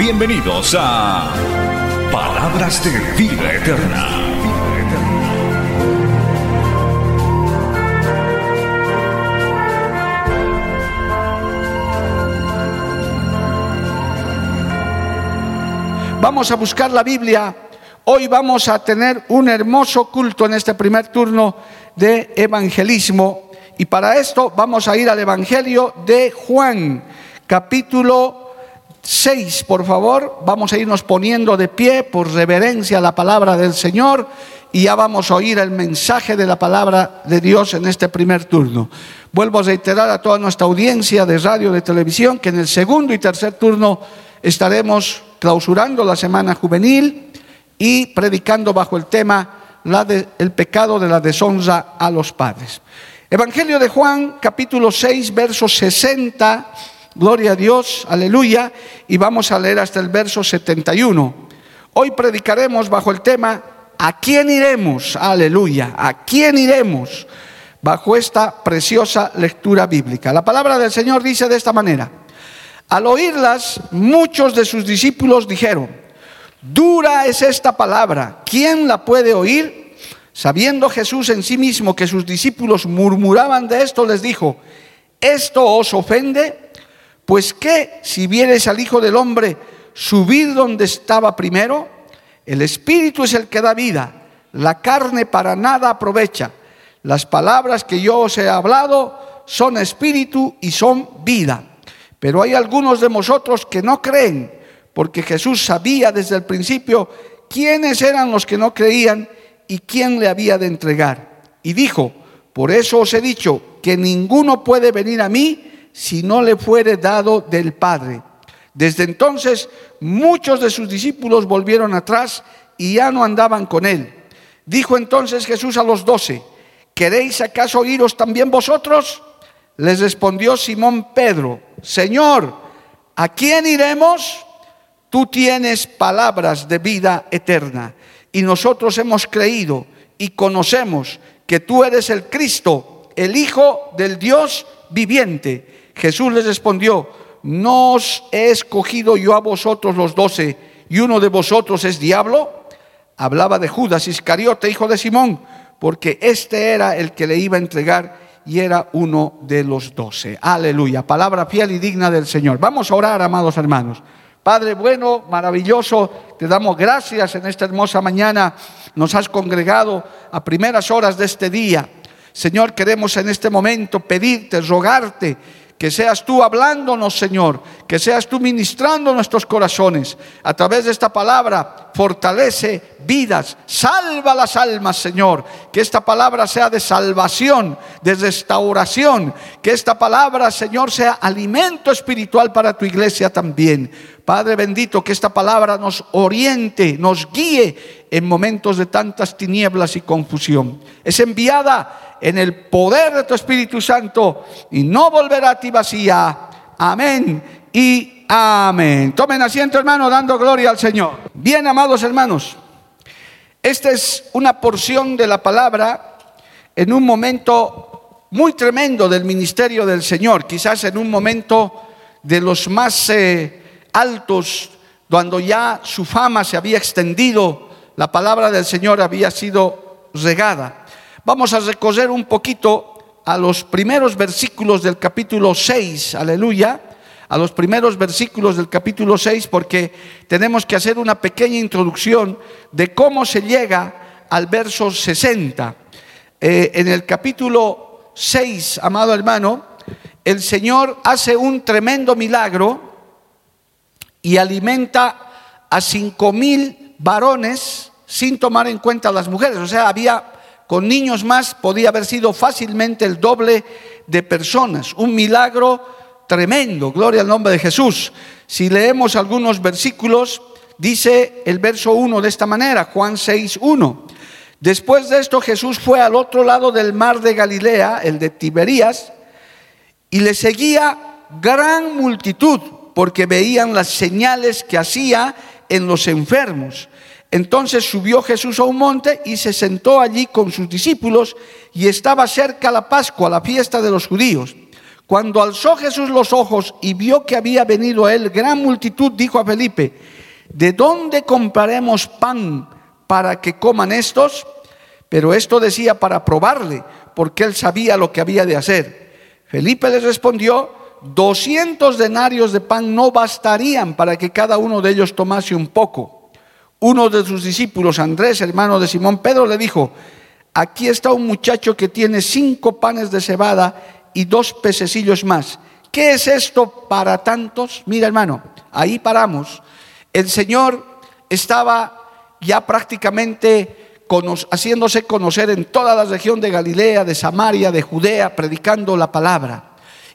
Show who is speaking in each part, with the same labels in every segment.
Speaker 1: Bienvenidos a Palabras de Vida Eterna.
Speaker 2: Vamos a buscar la Biblia. Hoy vamos a tener un hermoso culto en este primer turno de evangelismo. Y para esto vamos a ir al Evangelio de Juan, capítulo 6, por favor. Vamos a irnos poniendo de pie por reverencia a la palabra del Señor y ya vamos a oír el mensaje de la palabra de Dios en este primer turno. Vuelvo a reiterar a toda nuestra audiencia de radio, de televisión, que en el segundo y tercer turno estaremos clausurando la semana juvenil y predicando bajo el tema el pecado de la deshonra a los padres. Evangelio de Juan, capítulo 6, verso 60. Gloria a Dios, aleluya. Y vamos a leer hasta el verso 71. Hoy predicaremos bajo el tema ¿A quién iremos? Aleluya. ¿A quién iremos? Bajo esta preciosa lectura bíblica. La palabra del Señor dice de esta manera. Al oírlas, muchos de sus discípulos dijeron, dura es esta palabra, ¿quién la puede oír? Sabiendo Jesús en sí mismo que sus discípulos murmuraban de esto, les dijo, ¿esto os ofende? Pues qué si vieres al Hijo del Hombre subir donde estaba primero? El Espíritu es el que da vida, la carne para nada aprovecha. Las palabras que yo os he hablado son espíritu y son vida. Pero hay algunos de vosotros que no creen, porque Jesús sabía desde el principio quiénes eran los que no creían y quién le había de entregar. Y dijo, por eso os he dicho que ninguno puede venir a mí si no le fuere dado del Padre. Desde entonces muchos de sus discípulos volvieron atrás y ya no andaban con él. Dijo entonces Jesús a los doce, ¿queréis acaso iros también vosotros? Les respondió Simón Pedro, Señor, ¿a quién iremos? Tú tienes palabras de vida eterna y nosotros hemos creído y conocemos que tú eres el Cristo, el Hijo del Dios viviente. Jesús les respondió, no os he escogido yo a vosotros los doce y uno de vosotros es diablo. Hablaba de Judas Iscariote, hijo de Simón, porque este era el que le iba a entregar y era uno de los doce. Aleluya, palabra fiel y digna del Señor. Vamos a orar, amados hermanos. Padre bueno, maravilloso, te damos gracias en esta hermosa mañana. Nos has congregado a primeras horas de este día. Señor, queremos en este momento pedirte, rogarte que seas tú hablándonos, Señor, que seas tú ministrando nuestros corazones. A través de esta palabra, fortalece vidas, salva las almas, Señor. Que esta palabra sea de salvación, de restauración. Que esta palabra, Señor, sea alimento espiritual para tu iglesia también. Padre bendito, que esta palabra nos oriente, nos guíe en momentos de tantas tinieblas y confusión. Es enviada en el poder de tu Espíritu Santo y no volverá a ti vacía. Amén y amén. Tomen asiento, hermano, dando gloria al Señor. Bien, amados hermanos, esta es una porción de la palabra en un momento muy tremendo del ministerio del Señor, quizás en un momento de los más eh, altos, cuando ya su fama se había extendido, la palabra del Señor había sido regada. Vamos a recorrer un poquito a los primeros versículos del capítulo 6, aleluya, a los primeros versículos del capítulo 6 porque tenemos que hacer una pequeña introducción de cómo se llega al verso 60. Eh, en el capítulo 6, amado hermano, el Señor hace un tremendo milagro y alimenta a cinco mil varones sin tomar en cuenta a las mujeres. O sea, había con niños más podía haber sido fácilmente el doble de personas. Un milagro tremendo, gloria al nombre de Jesús. Si leemos algunos versículos, dice el verso 1 de esta manera, Juan 6, 1. Después de esto Jesús fue al otro lado del mar de Galilea, el de Tiberías, y le seguía gran multitud, porque veían las señales que hacía en los enfermos. Entonces subió Jesús a un monte y se sentó allí con sus discípulos y estaba cerca la Pascua, la fiesta de los judíos. Cuando alzó Jesús los ojos y vio que había venido a él gran multitud, dijo a Felipe, ¿de dónde compraremos pan para que coman estos? Pero esto decía para probarle, porque él sabía lo que había de hacer. Felipe les respondió, 200 denarios de pan no bastarían para que cada uno de ellos tomase un poco uno de sus discípulos, Andrés, hermano de Simón Pedro, le dijo, aquí está un muchacho que tiene cinco panes de cebada y dos pececillos más. ¿Qué es esto para tantos? Mira, hermano, ahí paramos. El Señor estaba ya prácticamente haciéndose conocer en toda la región de Galilea, de Samaria, de Judea, predicando la palabra.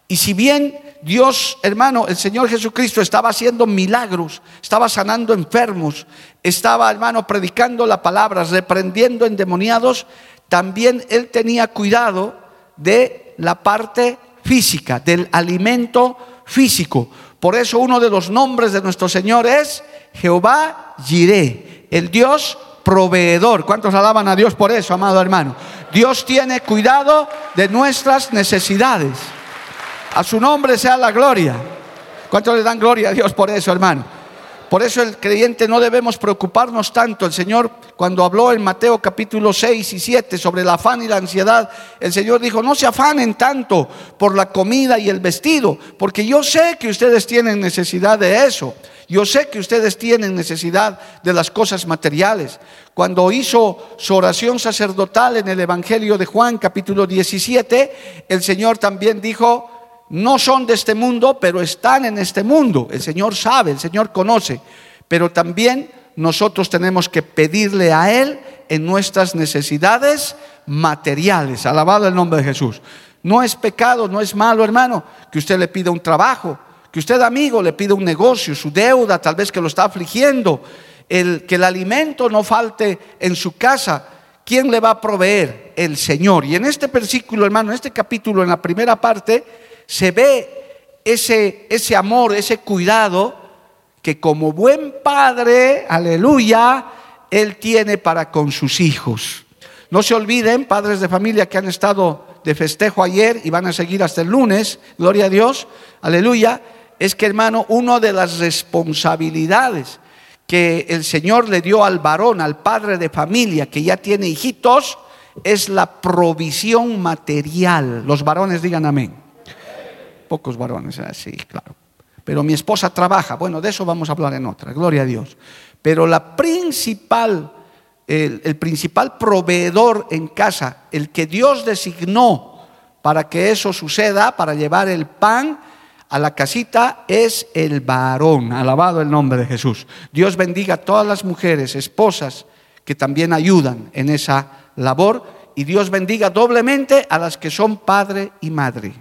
Speaker 2: Y si bien Dios, hermano, el Señor Jesucristo estaba haciendo milagros, estaba sanando enfermos, estaba, hermano, predicando la palabra, reprendiendo endemoniados, también Él tenía cuidado de la parte física, del alimento físico. Por eso uno de los nombres de nuestro Señor es Jehová Jireh, el Dios proveedor. ¿Cuántos alaban a Dios por eso, amado hermano? Dios tiene cuidado de nuestras necesidades. A su nombre sea la gloria. ¿Cuántos le dan gloria a Dios por eso, hermano? Por eso el creyente no debemos preocuparnos tanto. El Señor, cuando habló en Mateo capítulo 6 y 7 sobre el afán y la ansiedad, el Señor dijo, no se afanen tanto por la comida y el vestido, porque yo sé que ustedes tienen necesidad de eso. Yo sé que ustedes tienen necesidad de las cosas materiales. Cuando hizo su oración sacerdotal en el Evangelio de Juan capítulo 17, el Señor también dijo, no son de este mundo, pero están en este mundo. El Señor sabe, el Señor conoce, pero también nosotros tenemos que pedirle a Él en nuestras necesidades materiales. Alabado el nombre de Jesús. No es pecado, no es malo, hermano, que usted le pida un trabajo, que usted, amigo, le pida un negocio, su deuda, tal vez que lo está afligiendo, el, que el alimento no falte en su casa. ¿Quién le va a proveer? El Señor. Y en este versículo, hermano, en este capítulo, en la primera parte, se ve ese, ese amor, ese cuidado que como buen padre, aleluya, Él tiene para con sus hijos. No se olviden, padres de familia que han estado de festejo ayer y van a seguir hasta el lunes, gloria a Dios, aleluya, es que hermano, una de las responsabilidades que el Señor le dio al varón, al padre de familia que ya tiene hijitos, es la provisión material. Los varones digan amén pocos varones, así, claro. Pero mi esposa trabaja, bueno, de eso vamos a hablar en otra, gloria a Dios. Pero la principal, el, el principal proveedor en casa, el que Dios designó para que eso suceda, para llevar el pan a la casita, es el varón. Alabado el nombre de Jesús. Dios bendiga a todas las mujeres, esposas, que también ayudan en esa labor. Y Dios bendiga doblemente a las que son padre y madre,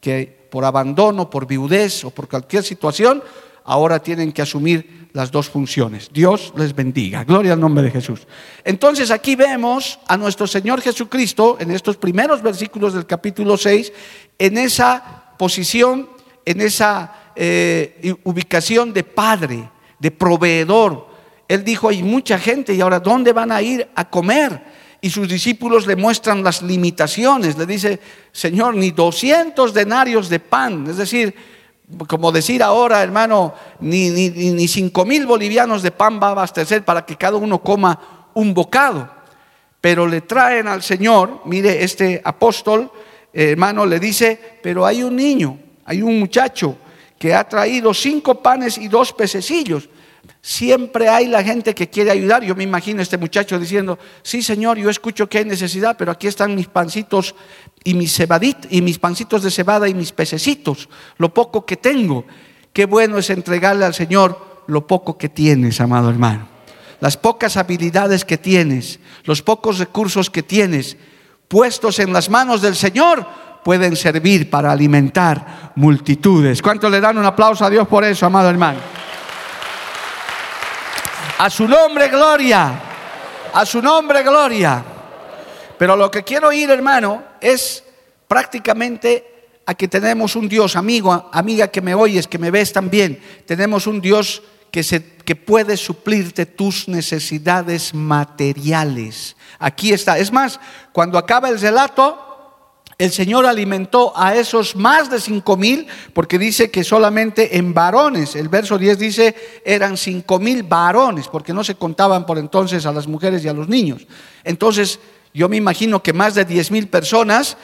Speaker 2: que por abandono, por viudez o por cualquier situación, ahora tienen que asumir las dos funciones. Dios les bendiga. Gloria al nombre de Jesús. Entonces aquí vemos a nuestro Señor Jesucristo en estos primeros versículos del capítulo 6, en esa posición, en esa eh, ubicación de padre, de proveedor. Él dijo, hay mucha gente y ahora ¿dónde van a ir a comer? Y sus discípulos le muestran las limitaciones. Le dice, Señor, ni 200 denarios de pan, es decir, como decir ahora, hermano, ni, ni, ni 5 mil bolivianos de pan va a abastecer para que cada uno coma un bocado. Pero le traen al Señor, mire, este apóstol, hermano, le dice, pero hay un niño, hay un muchacho que ha traído cinco panes y dos pececillos. Siempre hay la gente que quiere ayudar. Yo me imagino a este muchacho diciendo, sí Señor, yo escucho que hay necesidad, pero aquí están mis pancitos y mis y mis pancitos de cebada y mis pececitos, lo poco que tengo. Qué bueno es entregarle al Señor lo poco que tienes, amado hermano. Las pocas habilidades que tienes, los pocos recursos que tienes, puestos en las manos del Señor, pueden servir para alimentar multitudes. ¿Cuánto le dan un aplauso a Dios por eso, amado hermano? A su nombre, gloria. A su nombre, gloria. Pero lo que quiero ir, hermano, es prácticamente a que tenemos un Dios, amigo, amiga que me oyes, que me ves también, tenemos un Dios que, se, que puede suplirte tus necesidades materiales. Aquí está. Es más, cuando acaba el relato, el Señor alimentó a esos más de cinco mil, porque dice que solamente en varones, el verso 10 dice, eran cinco mil varones, porque no se contaban por entonces a las mujeres y a los niños. Entonces, yo me imagino que más de diez mil personas,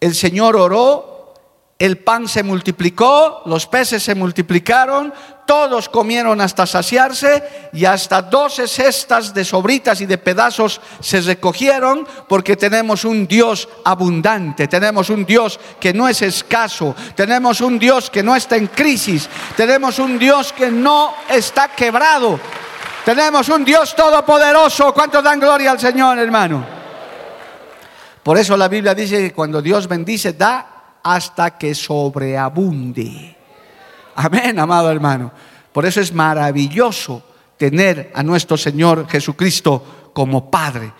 Speaker 2: el Señor oró, el pan se multiplicó, los peces se multiplicaron, todos comieron hasta saciarse y hasta doce cestas de sobritas y de pedazos se recogieron porque tenemos un Dios abundante, tenemos un Dios que no es escaso, tenemos un Dios que no está en crisis, tenemos un Dios que no está quebrado, tenemos un Dios todopoderoso. ¿Cuántos dan gloria al Señor, hermano? Por eso la Biblia dice que cuando Dios bendice, da hasta que sobreabunde. Amén, amado hermano. Por eso es maravilloso tener a nuestro Señor Jesucristo como Padre.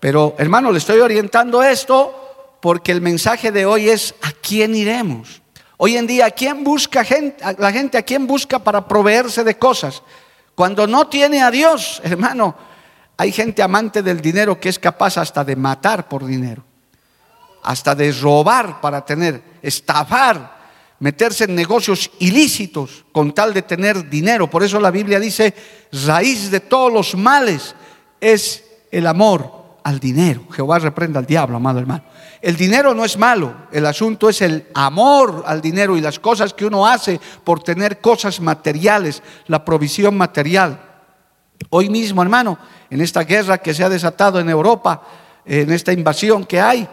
Speaker 2: Pero hermano, le estoy orientando esto porque el mensaje de hoy es ¿a quién iremos? Hoy en día, ¿a quién busca gente, la gente a quién busca para proveerse de cosas? Cuando no tiene a Dios, hermano, hay gente amante del dinero que es capaz hasta de matar por dinero hasta de robar para tener, estafar, meterse en negocios ilícitos con tal de tener dinero. Por eso la Biblia dice, raíz de todos los males es el amor al dinero. Jehová reprenda al diablo, amado hermano. El dinero no es malo, el asunto es el amor al dinero y las cosas que uno hace por tener cosas materiales, la provisión material. Hoy mismo, hermano, en esta guerra que se ha desatado en Europa, en esta invasión que hay,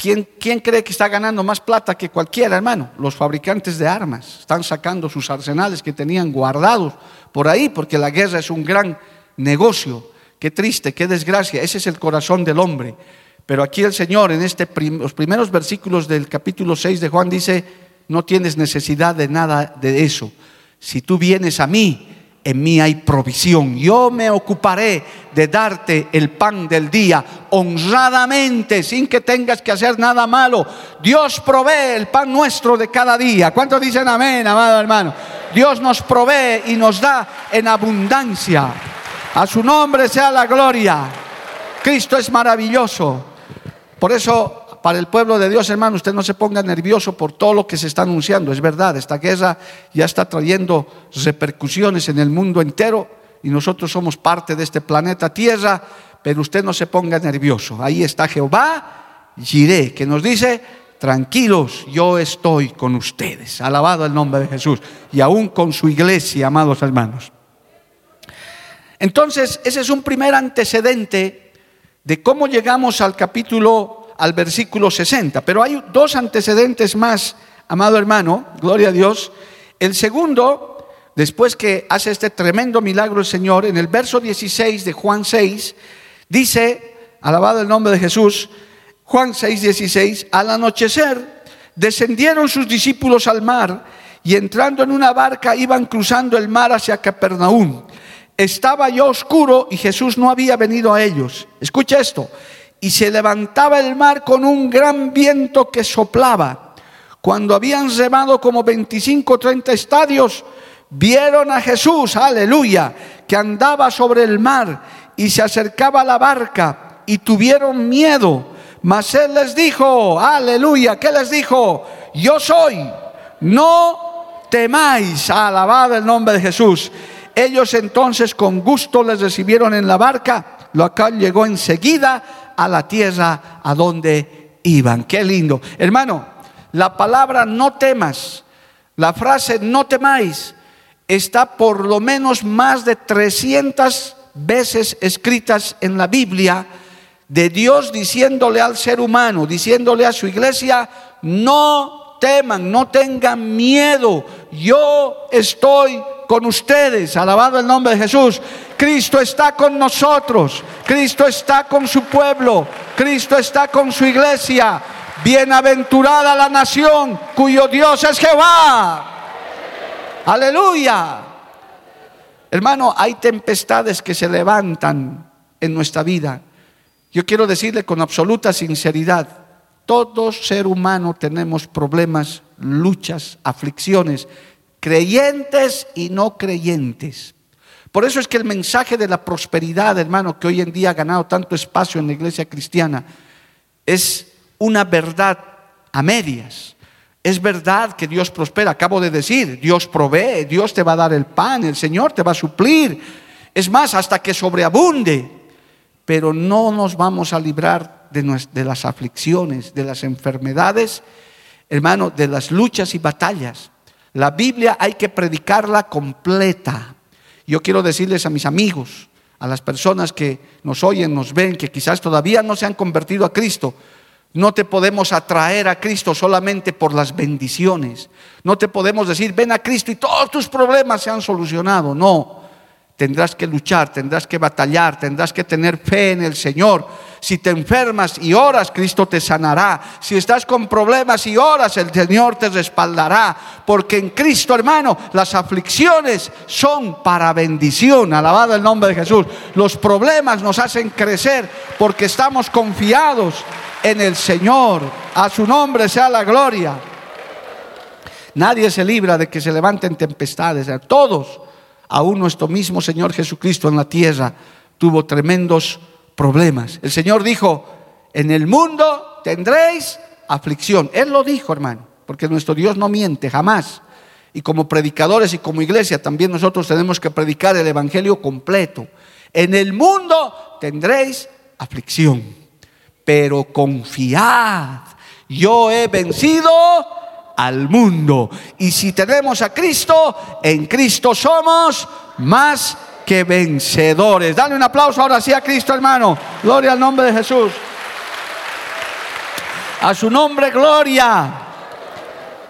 Speaker 2: ¿Quién, cree que está ganando más plata que cualquiera, hermano? Los fabricantes de armas están sacando sus arsenales que tenían guardados por ahí, porque la guerra es un gran negocio. Qué triste, qué desgracia. Ese es el corazón del hombre. Pero aquí el Señor, en este los primeros versículos del capítulo 6 de Juan, dice: No tienes necesidad de nada de eso. Si tú vienes a mí, en mí hay provisión. Yo me ocuparé de darte el pan del día honradamente, sin que tengas que hacer nada malo. Dios provee el pan nuestro de cada día. ¿Cuántos dicen amén, amado hermano? Dios nos provee y nos da en abundancia. A su nombre sea la gloria. Cristo es maravilloso. Por eso para el pueblo de Dios, hermano, usted no se ponga nervioso por todo lo que se está anunciando. Es verdad, esta guerra ya está trayendo repercusiones en el mundo entero y nosotros somos parte de este planeta Tierra, pero usted no se ponga nervioso. Ahí está Jehová, Jiré, que nos dice, tranquilos, yo estoy con ustedes. Alabado el nombre de Jesús y aún con su iglesia, amados hermanos. Entonces, ese es un primer antecedente de cómo llegamos al capítulo al versículo 60. Pero hay dos antecedentes más, amado hermano, gloria a Dios. El segundo, después que hace este tremendo milagro el Señor, en el verso 16 de Juan 6, dice, alabado el nombre de Jesús, Juan 6, 16, al anochecer descendieron sus discípulos al mar y entrando en una barca iban cruzando el mar hacia Capernaum. Estaba ya oscuro y Jesús no había venido a ellos. Escucha esto y se levantaba el mar con un gran viento que soplaba. Cuando habían remado como 25 o 30 estadios, vieron a Jesús, aleluya, que andaba sobre el mar y se acercaba a la barca y tuvieron miedo. Mas él les dijo, aleluya, ¿qué les dijo? Yo soy, no temáis, alabado el nombre de Jesús. Ellos entonces con gusto les recibieron en la barca, lo cual llegó enseguida a la tierra a donde iban. Qué lindo. Hermano, la palabra no temas, la frase no temáis, está por lo menos más de 300 veces escritas en la Biblia de Dios diciéndole al ser humano, diciéndole a su iglesia, no teman, no tengan miedo, yo estoy con ustedes, alabado el nombre de Jesús. Cristo está con nosotros, Cristo está con su pueblo, Cristo está con su iglesia. Bienaventurada la nación cuyo Dios es Jehová. Aleluya. Hermano, hay tempestades que se levantan en nuestra vida. Yo quiero decirle con absoluta sinceridad, todo ser humano tenemos problemas, luchas, aflicciones, creyentes y no creyentes. Por eso es que el mensaje de la prosperidad, hermano, que hoy en día ha ganado tanto espacio en la iglesia cristiana, es una verdad a medias. Es verdad que Dios prospera, acabo de decir, Dios provee, Dios te va a dar el pan, el Señor te va a suplir. Es más, hasta que sobreabunde. Pero no nos vamos a librar de, las aflicciones, de las enfermedades, hermano, de las luchas y batallas. La Biblia hay que predicarla completa. Yo quiero decirles a mis amigos, a las personas que nos oyen, nos ven, que quizás todavía no se han convertido a Cristo, no te podemos atraer a Cristo solamente por las bendiciones. No te podemos decir, ven a Cristo y todos tus problemas se han solucionado. No, tendrás que luchar, tendrás que batallar, tendrás que tener fe en el Señor. Si te enfermas y oras, Cristo te sanará. Si estás con problemas y oras, el Señor te respaldará. Porque en Cristo, hermano, las aflicciones son para bendición. Alabado el nombre de Jesús. Los problemas nos hacen crecer porque estamos confiados en el Señor. A su nombre sea la gloria. Nadie se libra de que se levanten tempestades. Todos aún nuestro mismo Señor Jesucristo en la tierra tuvo tremendos problemas. El Señor dijo, en el mundo tendréis aflicción. Él lo dijo, hermano, porque nuestro Dios no miente jamás. Y como predicadores y como iglesia también nosotros tenemos que predicar el Evangelio completo. En el mundo tendréis aflicción, pero confiad, yo he vencido al mundo. Y si tenemos a Cristo, en Cristo somos más que vencedores. Dale un aplauso ahora sí a Cristo, hermano. Gloria al nombre de Jesús. A su nombre, gloria.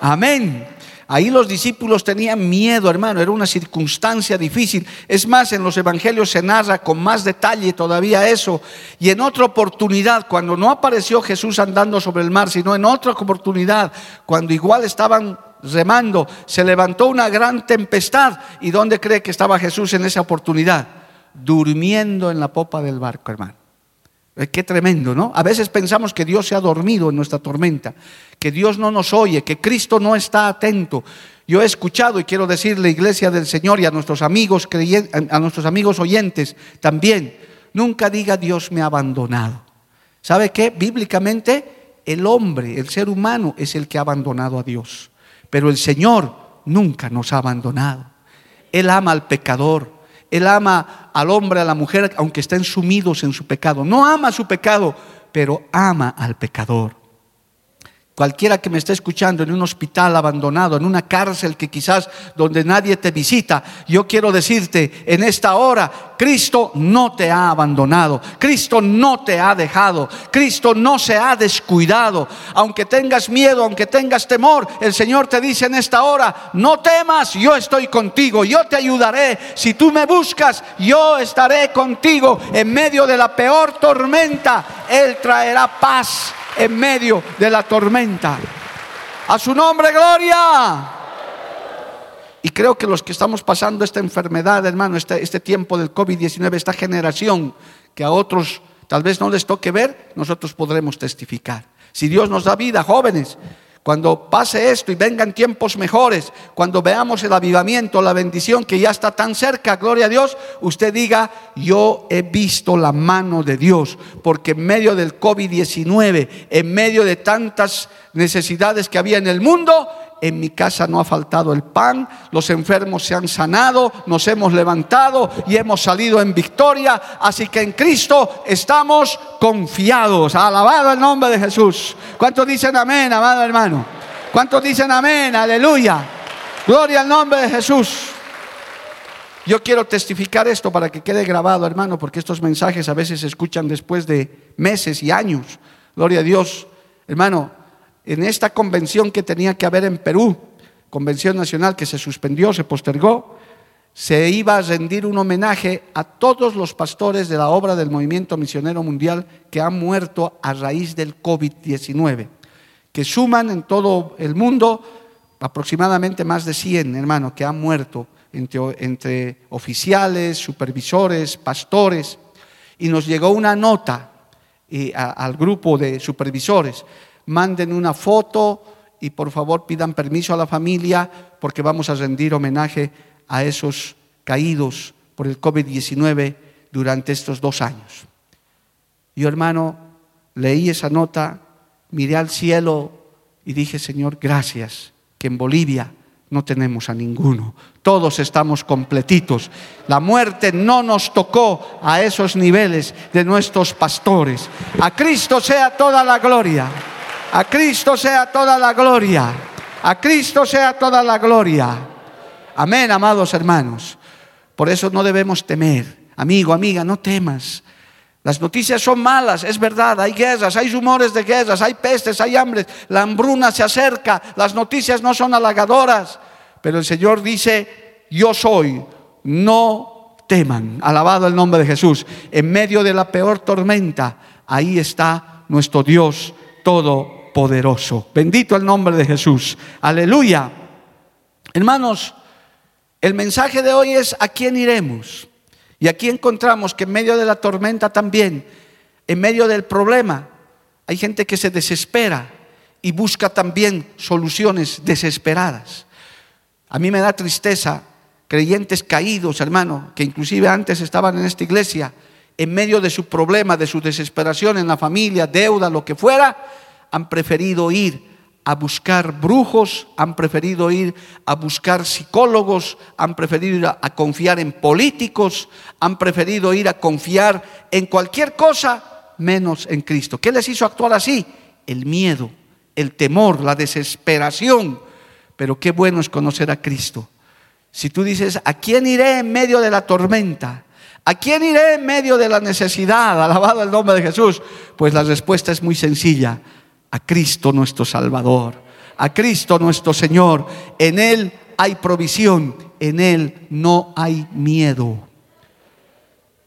Speaker 2: Amén. Ahí los discípulos tenían miedo, hermano, era una circunstancia difícil. Es más, en los evangelios se narra con más detalle todavía eso. Y en otra oportunidad, cuando no apareció Jesús andando sobre el mar, sino en otra oportunidad, cuando igual estaban remando, se levantó una gran tempestad. ¿Y dónde cree que estaba Jesús en esa oportunidad? Durmiendo en la popa del barco, hermano. Eh, qué tremendo, ¿no? A veces pensamos que Dios se ha dormido en nuestra tormenta, que Dios no nos oye, que Cristo no está atento. Yo he escuchado y quiero decirle, iglesia del Señor y a nuestros amigos a nuestros amigos oyentes también, nunca diga Dios me ha abandonado. ¿Sabe qué? Bíblicamente el hombre, el ser humano es el que ha abandonado a Dios, pero el Señor nunca nos ha abandonado. Él ama al pecador, él ama al hombre, a la mujer, aunque estén sumidos en su pecado. No ama su pecado, pero ama al pecador. Cualquiera que me esté escuchando en un hospital abandonado, en una cárcel que quizás donde nadie te visita, yo quiero decirte en esta hora, Cristo no te ha abandonado, Cristo no te ha dejado, Cristo no se ha descuidado. Aunque tengas miedo, aunque tengas temor, el Señor te dice en esta hora, no temas, yo estoy contigo, yo te ayudaré. Si tú me buscas, yo estaré contigo en medio de la peor tormenta. Él traerá paz en medio de la tormenta. A su nombre, gloria. Y creo que los que estamos pasando esta enfermedad, hermano, este, este tiempo del COVID-19, esta generación que a otros tal vez no les toque ver, nosotros podremos testificar. Si Dios nos da vida, jóvenes, cuando pase esto y vengan tiempos mejores, cuando veamos el avivamiento, la bendición que ya está tan cerca, gloria a Dios, usted diga, yo he visto la mano de Dios, porque en medio del COVID-19, en medio de tantas necesidades que había en el mundo, en mi casa no ha faltado el pan, los enfermos se han sanado, nos hemos levantado y hemos salido en victoria. Así que en Cristo estamos confiados. Alabado el nombre de Jesús. ¿Cuántos dicen amén, amado hermano? ¿Cuántos dicen amén? Aleluya. Gloria al nombre de Jesús. Yo quiero testificar esto para que quede grabado, hermano, porque estos mensajes a veces se escuchan después de meses y años. Gloria a Dios. Hermano, en esta convención que tenía que haber en Perú, convención nacional que se suspendió, se postergó, se iba a rendir un homenaje a todos los pastores de la obra del movimiento misionero mundial que han muerto a raíz del COVID-19. que suman en todo el mundo aproximadamente más de 100, hermanos, que han muerto entre, oficiales, supervisores, pastores. Y nos llegó una nota eh, al grupo de supervisores. Manden una foto y por favor pidan permiso a la familia porque vamos a rendir homenaje a esos caídos por el COVID-19 durante estos dos años. Yo, hermano, leí esa nota, miré al cielo y dije, Señor, gracias, que en Bolivia no tenemos a ninguno. Todos estamos completitos. La muerte no nos tocó a esos niveles de nuestros pastores. A Cristo sea toda la gloria. A Cristo sea toda la gloria. A Cristo sea toda la gloria. Amén, amados hermanos. Por eso no debemos temer. Amigo, amiga, no temas. Las noticias son malas, es verdad, hay guerras, hay rumores de guerras, hay pestes, hay hambres, la hambruna se acerca, las noticias no son halagadoras, pero el Señor dice, yo soy, no teman, alabado el nombre de Jesús, en medio de la peor tormenta, ahí está nuestro Dios todopoderoso. Bendito el nombre de Jesús, aleluya. Hermanos, el mensaje de hoy es, ¿a quién iremos? Y aquí encontramos que en medio de la tormenta también, en medio del problema, hay gente que se desespera y busca también soluciones desesperadas. A mí me da tristeza creyentes caídos, hermano, que inclusive antes estaban en esta iglesia, en medio de su problema, de su desesperación en la familia, deuda, lo que fuera, han preferido ir a buscar brujos, han preferido ir a buscar psicólogos, han preferido ir a, confiar en políticos, han preferido ir a confiar en cualquier cosa menos en Cristo. ¿Qué les hizo actuar así? El miedo, el temor, la desesperación. Pero qué bueno es conocer a Cristo. Si tú dices, ¿a quién iré en medio de la tormenta? ¿A quién iré en medio de la necesidad? Alabado el nombre de Jesús. Pues la respuesta es muy sencilla a Cristo nuestro Salvador, a Cristo nuestro Señor. En Él hay provisión, en Él no hay miedo.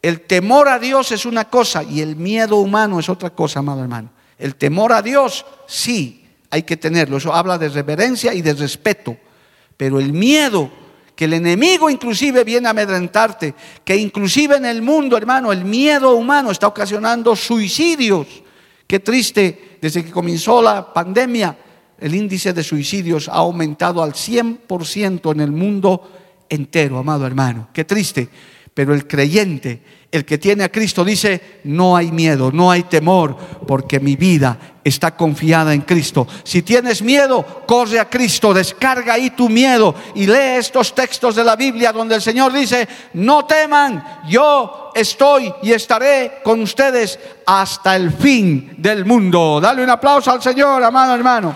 Speaker 2: El temor a Dios es una cosa y el miedo humano es otra cosa, amado hermano. El temor a Dios sí hay que tenerlo, eso habla de reverencia y de respeto, pero el miedo que el enemigo inclusive viene a amedrentarte, que inclusive en el mundo, hermano, el miedo humano está ocasionando suicidios. Qué triste desde que comenzó la pandemia, el índice de suicidios ha aumentado al 100% en el mundo entero, amado hermano. Qué triste. Pero el creyente, el que tiene a Cristo, dice, no hay miedo, no hay temor, porque mi vida está confiada en Cristo. Si tienes miedo, corre a Cristo, descarga ahí tu miedo y lee estos textos de la Biblia donde el Señor dice, no teman, yo estoy y estaré con ustedes hasta el fin del mundo. Dale un aplauso al Señor, amado hermano.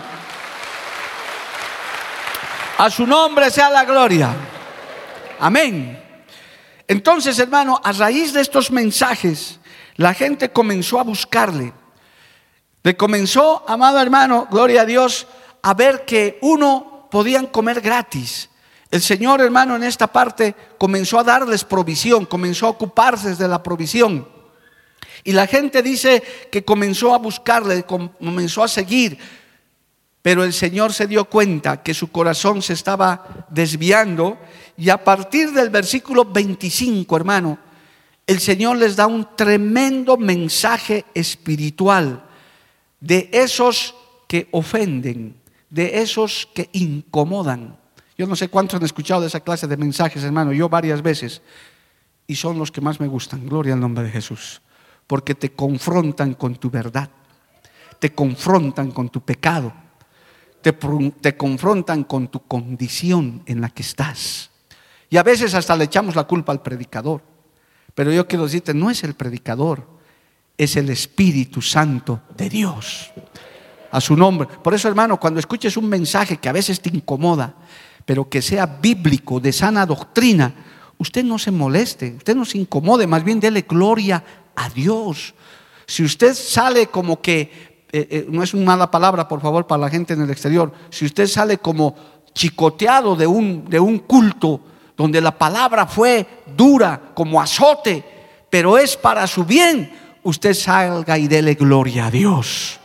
Speaker 2: A su nombre sea la gloria. Amén. Entonces, hermano, a raíz de estos mensajes, la gente comenzó a buscarle. Le comenzó, amado hermano, gloria a Dios, a ver que uno podían comer gratis. El Señor, hermano, en esta parte comenzó a darles provisión, comenzó a ocuparse de la provisión. Y la gente dice que comenzó a buscarle, comenzó a seguir. Pero el Señor se dio cuenta que su corazón se estaba desviando y a partir del versículo 25, hermano, el Señor les da un tremendo mensaje espiritual de esos que ofenden, de esos que incomodan. Yo no sé cuántos han escuchado de esa clase de mensajes, hermano, yo varias veces, y son los que más me gustan, gloria al nombre de Jesús, porque te confrontan con tu verdad, te confrontan con tu pecado, te, confrontan con tu condición en la que estás. Y a veces hasta le echamos la culpa al predicador. Pero yo quiero decirte, no es el predicador, es el Espíritu Santo de Dios. A su nombre. Por eso, hermano, cuando escuches un mensaje que a veces te incomoda, pero que sea bíblico, de sana doctrina, usted no se moleste, usted no se incomode, más bien dele gloria a Dios. Si usted sale como que, eh, eh, no es una mala palabra, por favor, para la gente en el exterior, si usted sale como chicoteado de un, de un culto, donde la palabra fue dura como azote, pero es para su bien, usted salga y dele gloria a Dios.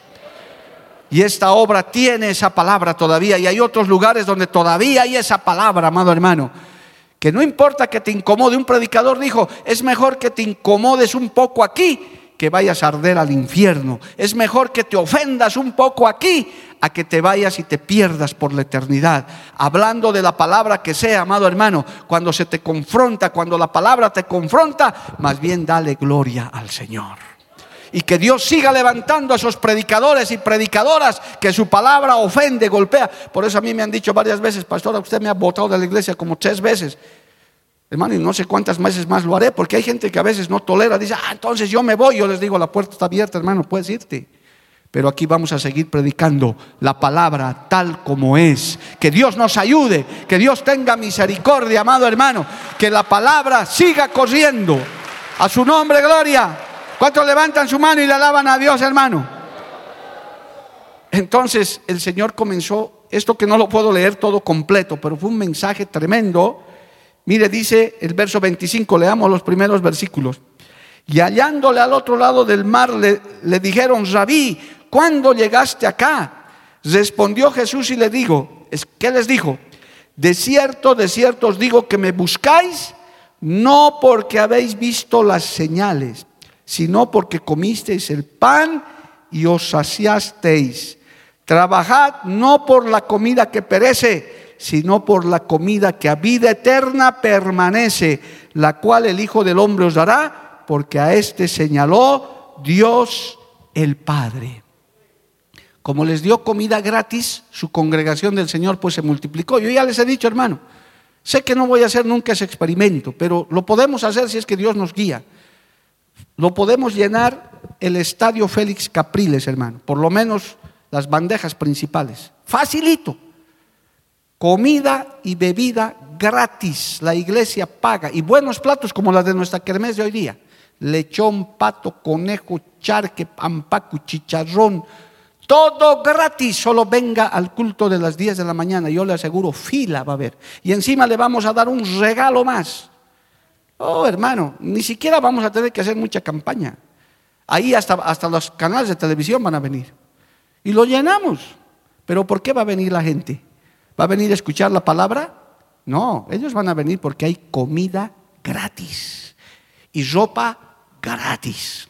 Speaker 2: Y esta obra tiene esa palabra todavía. Y hay otros lugares donde todavía hay esa palabra, amado hermano. Que no importa que te incomode. Un predicador dijo, es mejor que te incomodes un poco aquí que vayas a arder al infierno. Es mejor que te ofendas un poco aquí a que te vayas y te pierdas por la eternidad. Hablando de la palabra que sea, amado hermano, cuando se te confronta, cuando la palabra te confronta, más bien dale gloria al Señor. Y que Dios siga levantando a esos predicadores y predicadoras que su palabra ofende, golpea. Por eso a mí me han dicho varias veces, pastora, usted me ha votado de la iglesia como tres veces. Hermano, y no sé cuántas veces más lo haré, porque hay gente que a veces no tolera, dice, ah, entonces yo me voy. Yo les digo, la puerta está abierta, hermano, puedes irte. Pero aquí vamos a seguir predicando la palabra tal como es. Que Dios nos ayude, que Dios tenga misericordia, amado hermano. Que la palabra siga corriendo. A su nombre, gloria. ¿Cuántos levantan su mano y le alaban a Dios, hermano? Entonces el Señor comenzó, esto que no lo puedo leer todo completo, pero fue un mensaje tremendo. Mire, dice el verso 25, leamos los primeros versículos. Y hallándole al otro lado del mar, le, dijeron, Rabí, ¿cuándo llegaste acá? Respondió Jesús y le digo, ¿qué les dijo? De cierto, de cierto os digo que me buscáis, no porque habéis visto las señales, sino porque comisteis el pan y os saciasteis. Trabajad no por la comida que perece, sino por la comida que a vida eterna permanece, la cual el Hijo del Hombre os dará, porque a éste señaló Dios el Padre. Como les dio comida gratis, su congregación del Señor pues se multiplicó. Yo ya les he dicho, hermano, sé que no voy a hacer nunca ese experimento, pero lo podemos hacer si es que Dios nos guía. Lo podemos llenar el estadio Félix Capriles, hermano, por lo menos las bandejas principales. Facilito. Comida y bebida gratis, la iglesia paga. Y buenos platos como las de nuestra kermés de hoy día. Lechón, pato, conejo, charque, pampacu, chicharrón, todo gratis, solo venga al culto de las 10 de la mañana. Yo le aseguro, fila va a haber. Y encima le vamos a dar un regalo más. Oh, hermano, ni siquiera vamos a tener que hacer mucha campaña. Ahí hasta, hasta los canales de televisión van a venir. Y lo llenamos. Pero ¿por qué va a venir la gente? ¿Va a venir a escuchar la palabra? No, ellos van a venir porque hay comida gratis y ropa gratis.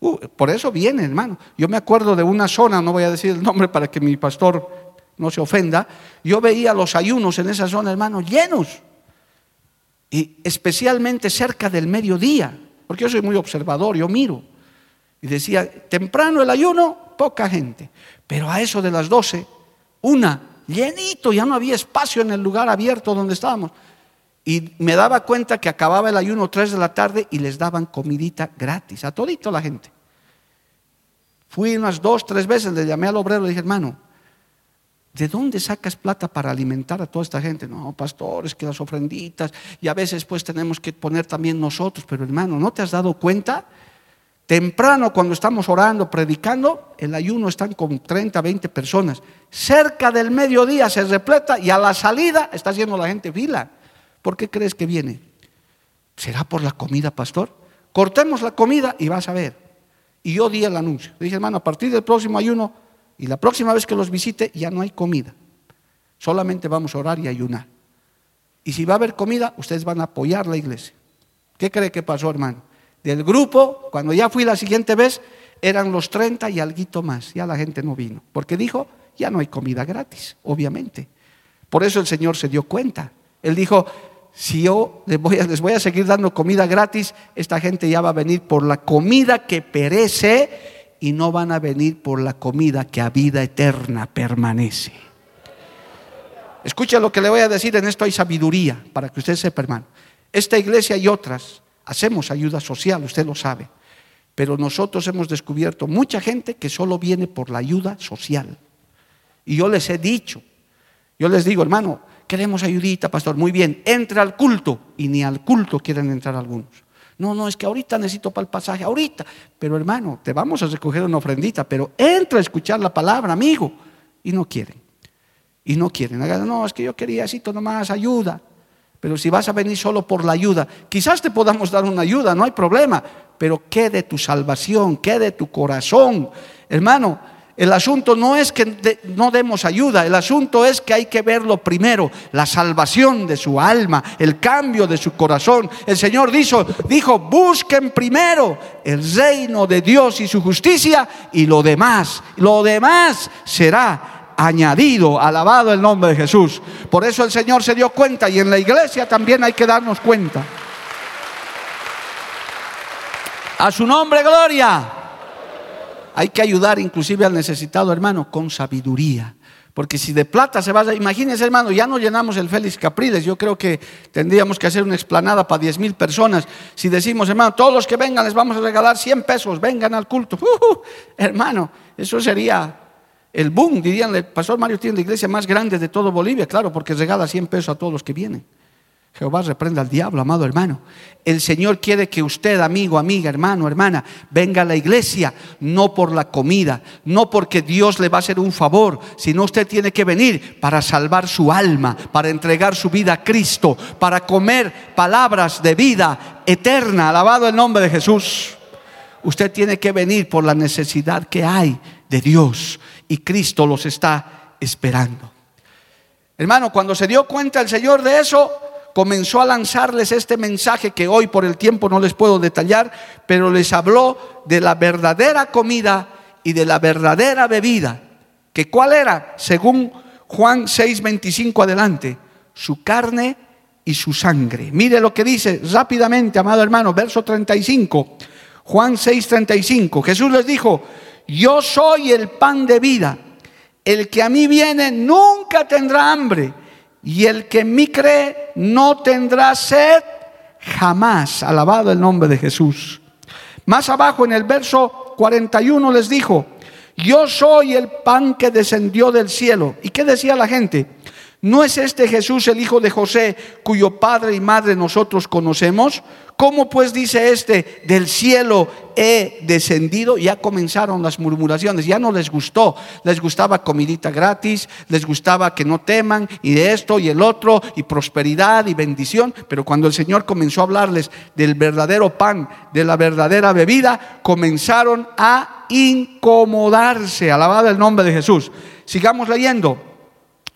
Speaker 2: Uh, por eso viene, hermano. Yo me acuerdo de una zona, no voy a decir el nombre para que mi pastor no se ofenda. Yo veía los ayunos en esa zona, hermano, llenos. Y especialmente cerca del mediodía, porque yo soy muy observador, yo miro. Y decía, temprano el ayuno, poca gente. Pero a eso de las 12, una, llenito, ya no había espacio en el lugar abierto donde estábamos. Y me daba cuenta que acababa el ayuno 3 de la tarde y les daban comidita gratis a todito la gente. Fui unas dos, tres veces, le llamé al obrero y le dije, hermano, ¿de dónde sacas plata para alimentar a toda esta gente? No, pastores, que las ofrenditas, y a veces pues tenemos que poner también nosotros, pero hermano, ¿no te has dado cuenta? Temprano cuando estamos orando, predicando, el ayuno están con 30, 20 personas. Cerca del mediodía se repleta y a la salida está haciendo la gente fila. ¿Por qué crees que viene? ¿Será por la comida, pastor? Cortemos la comida y vas a ver. Y yo di el anuncio. dije, hermano, a partir del próximo ayuno y la próxima vez que los visite ya no hay comida. Solamente vamos a orar y ayunar. Y si va a haber comida, ustedes van a apoyar la iglesia. ¿Qué cree que pasó, hermano? Del grupo, cuando ya fui la siguiente vez, eran los 30 y algo más. Ya la gente no vino. Porque dijo, ya no hay comida gratis, obviamente. Por eso el Señor se dio cuenta. Él dijo, si yo les voy, a, les voy a seguir dando comida gratis, esta gente ya va a venir por la comida que perece y no van a venir por la comida que a vida eterna permanece. Escucha lo que le voy a decir, en esto hay sabiduría, para que usted sepa, hermano. Esta iglesia y otras hacemos ayuda social, usted lo sabe, pero nosotros hemos descubierto mucha gente que solo viene por la ayuda social. Y yo les he dicho, yo les digo, hermano, queremos ayudita, pastor. Muy bien, entra al culto. Y ni al culto quieren entrar algunos. No, no, es que ahorita necesito para el pasaje, ahorita. Pero hermano, te vamos a recoger una ofrendita, pero entra a escuchar la palabra, amigo. Y no quieren. Y no quieren. No, es que yo quería así, nomás ayuda. Pero si vas a venir solo por la ayuda, quizás te podamos dar una ayuda, no hay problema. Pero ¿qué de tu salvación? ¿Qué de tu corazón? Hermano, El asunto no es que no demos ayuda, el asunto es que hay que verlo primero, la salvación de su alma, el cambio de su corazón. El Señor dijo, dijo, busquen primero el reino de Dios y su justicia y lo demás, lo demás será añadido, alabado el nombre de Jesús. Por eso el Señor se dio cuenta y en la iglesia también hay que darnos cuenta. A su nombre, gloria. Hay que ayudar inclusive al necesitado hermano con sabiduría. Porque si de plata se va. Imagínense hermano, ya no llenamos el Félix Capriles. Yo creo que tendríamos que hacer una explanada para 10 mil personas. Si decimos, hermano, todos los que vengan les vamos a regalar 100 pesos, vengan al culto. Uh, hermano, eso sería el boom, dirían, el pastor Mario tiene la iglesia más grande de todo Bolivia, claro, porque regala 100 pesos a todos los que vienen. Jehová reprenda al diablo, amado hermano. El Señor quiere que usted, amigo, amiga, hermano, hermana, venga a la iglesia, no por la comida, no porque Dios le va a hacer un favor, sino usted tiene que venir para salvar su alma, para entregar su vida a Cristo, para comer palabras de vida eterna. Alabado el nombre de Jesús. Usted tiene que venir por la necesidad que hay de Dios y Cristo los está esperando. Hermano, cuando se dio cuenta el Señor de eso, comenzó a lanzarles este mensaje que hoy por el tiempo no les puedo detallar, pero les habló de la verdadera comida y de la verdadera bebida. ¿Que cuál era? Según Juan 6:25 adelante, su carne y su sangre. Mire lo que dice rápidamente, amado hermano, verso 35. Juan 6:35. Jesús les dijo, yo soy el pan de vida. El que a mí viene nunca tendrá hambre y el que en mí cree no tendrá sed jamás. Alabado el nombre de Jesús. Más abajo en el verso 41 les dijo, yo soy el pan que descendió del cielo. ¿Y qué decía la gente? ¿No es este Jesús el hijo de José, cuyo padre y madre nosotros conocemos? ¿Cómo pues dice este, del cielo he descendido? Ya comenzaron las murmuraciones, ya no les gustó, les gustaba comidita gratis, les gustaba que no teman y de esto y el otro y prosperidad y bendición, pero cuando el Señor comenzó a hablarles del verdadero pan, de la verdadera bebida, comenzaron a incomodarse. Alabado el nombre de Jesús. Sigamos leyendo.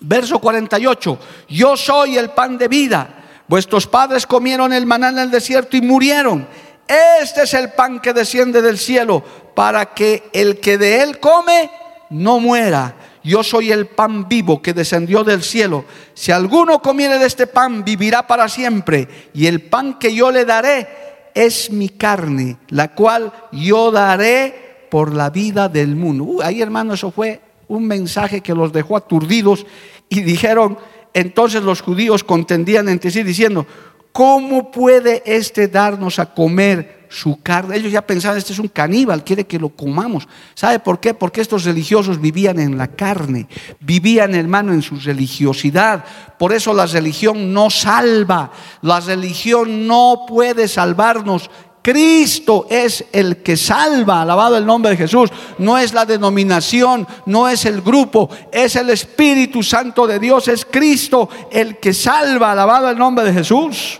Speaker 2: Verso 48, yo soy el pan de vida. Vuestros padres comieron el maná en el desierto y murieron. Este es el pan que desciende del cielo para que el que de él come no muera. Yo soy el pan vivo que descendió del cielo. Si alguno comiere de este pan, vivirá para siempre. Y el pan que yo le daré es mi carne, la cual yo daré por la vida del mundo. Uh, ahí hermano, eso fue un mensaje que los dejó aturdidos y dijeron, entonces los judíos contendían entre sí diciendo, ¿cómo puede este darnos a comer su carne? Ellos ya pensaban, este es un caníbal, quiere que lo comamos. ¿Sabe por qué? Porque estos religiosos vivían en la carne, vivían hermano en su religiosidad. Por eso la religión no salva, la religión no puede salvarnos. Cristo es el que salva, alabado el nombre de Jesús. No es la denominación, no es el grupo, es el Espíritu Santo de Dios, es Cristo el que salva, alabado el nombre de Jesús.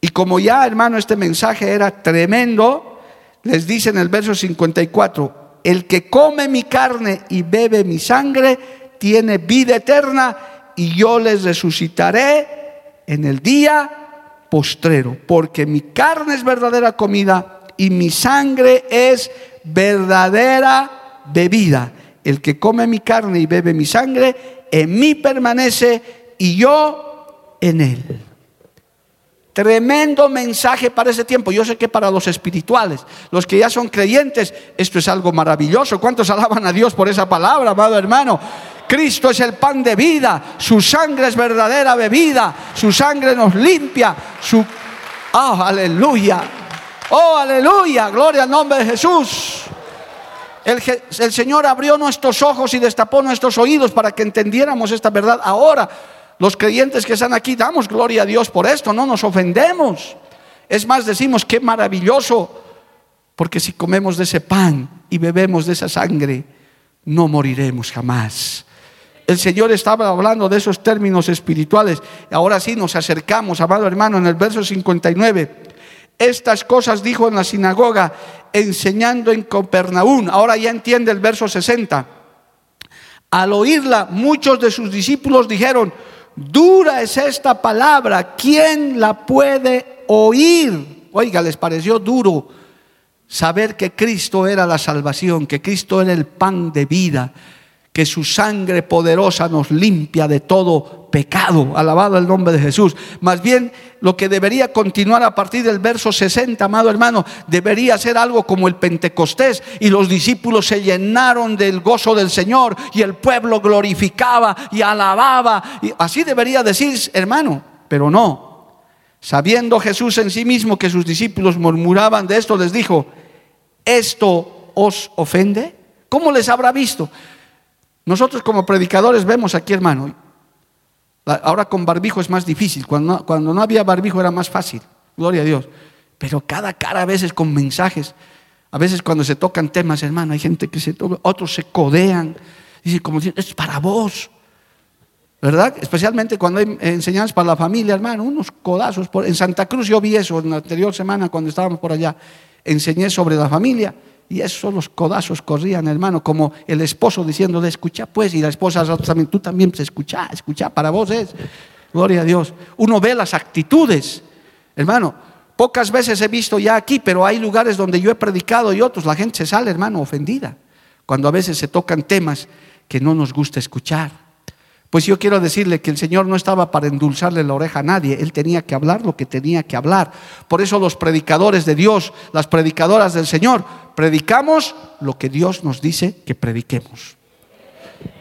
Speaker 2: Y como ya, hermano, este mensaje era tremendo, les dice en el verso 54, el que come mi carne y bebe mi sangre tiene vida eterna y yo les resucitaré en el día postrero, porque mi carne es verdadera comida y mi sangre es verdadera bebida. El que come mi carne y bebe mi sangre, en mí permanece y yo en él. Tremendo mensaje para ese tiempo. Yo sé que para los espirituales, los que ya son creyentes, esto es algo maravilloso. ¿Cuántos alaban a Dios por esa palabra, amado hermano? Cristo es el pan de vida, su sangre es verdadera bebida, su sangre nos limpia, su... ¡Oh, aleluya! ¡Oh, aleluya! Gloria al nombre de Jesús. El, el, Señor abrió nuestros ojos y destapó nuestros oídos para que entendiéramos esta verdad. Ahora, los creyentes que están aquí, damos gloria a Dios por esto, no nos ofendemos. Es más, decimos, qué maravilloso, porque si comemos de ese pan y bebemos de esa sangre, no moriremos jamás. El Señor estaba hablando de esos términos espirituales. Ahora sí nos acercamos, amado hermano, en el verso 59. Estas cosas dijo en la sinagoga, enseñando en Copernaún. Ahora ya entiende el verso 60. Al oírla, muchos de sus discípulos dijeron, dura es esta palabra, ¿quién la puede oír? Oiga, les pareció duro saber que Cristo era la salvación, que Cristo era el pan de vida, que su sangre poderosa nos limpia de todo pecado. Alabado el nombre de Jesús. Más bien, lo que debería continuar a partir del verso 60, amado hermano, debería ser algo como el Pentecostés. Y los discípulos se llenaron del gozo del Señor y el pueblo glorificaba y alababa. Y así debería decir, hermano, pero no. Sabiendo Jesús en sí mismo que sus discípulos murmuraban de esto, les dijo, ¿esto os ofende? ¿Cómo les habrá visto? Nosotros como predicadores vemos aquí, hermano, ahora con barbijo es más difícil, cuando no, cuando no había barbijo era más fácil, gloria a Dios, pero cada cara a veces con mensajes, a veces cuando se tocan temas, hermano, hay gente que se toca, otros se codean, dice como es para vos, ¿verdad? Especialmente cuando hay enseñanzas para la familia, hermano, unos codazos. Por, en Santa Cruz yo vi eso en la anterior semana cuando estábamos por allá, enseñé sobre la familia y esos los codazos corrían, hermano, como el esposo diciéndole, escucha pues, y la esposa también, tú también, pues, escucha, escucha, para vos es. Gloria a Dios. Uno ve las actitudes, hermano. Pocas veces he visto ya aquí, pero hay lugares donde yo he predicado y otros, la gente se sale, hermano, ofendida, cuando a veces se tocan temas que no nos gusta escuchar. Pues yo quiero decirle que el Señor no estaba para endulzarle la oreja a nadie, Él tenía que hablar lo que tenía que hablar. Por eso los predicadores de Dios, las predicadoras del Señor, predicamos lo que Dios nos dice que prediquemos.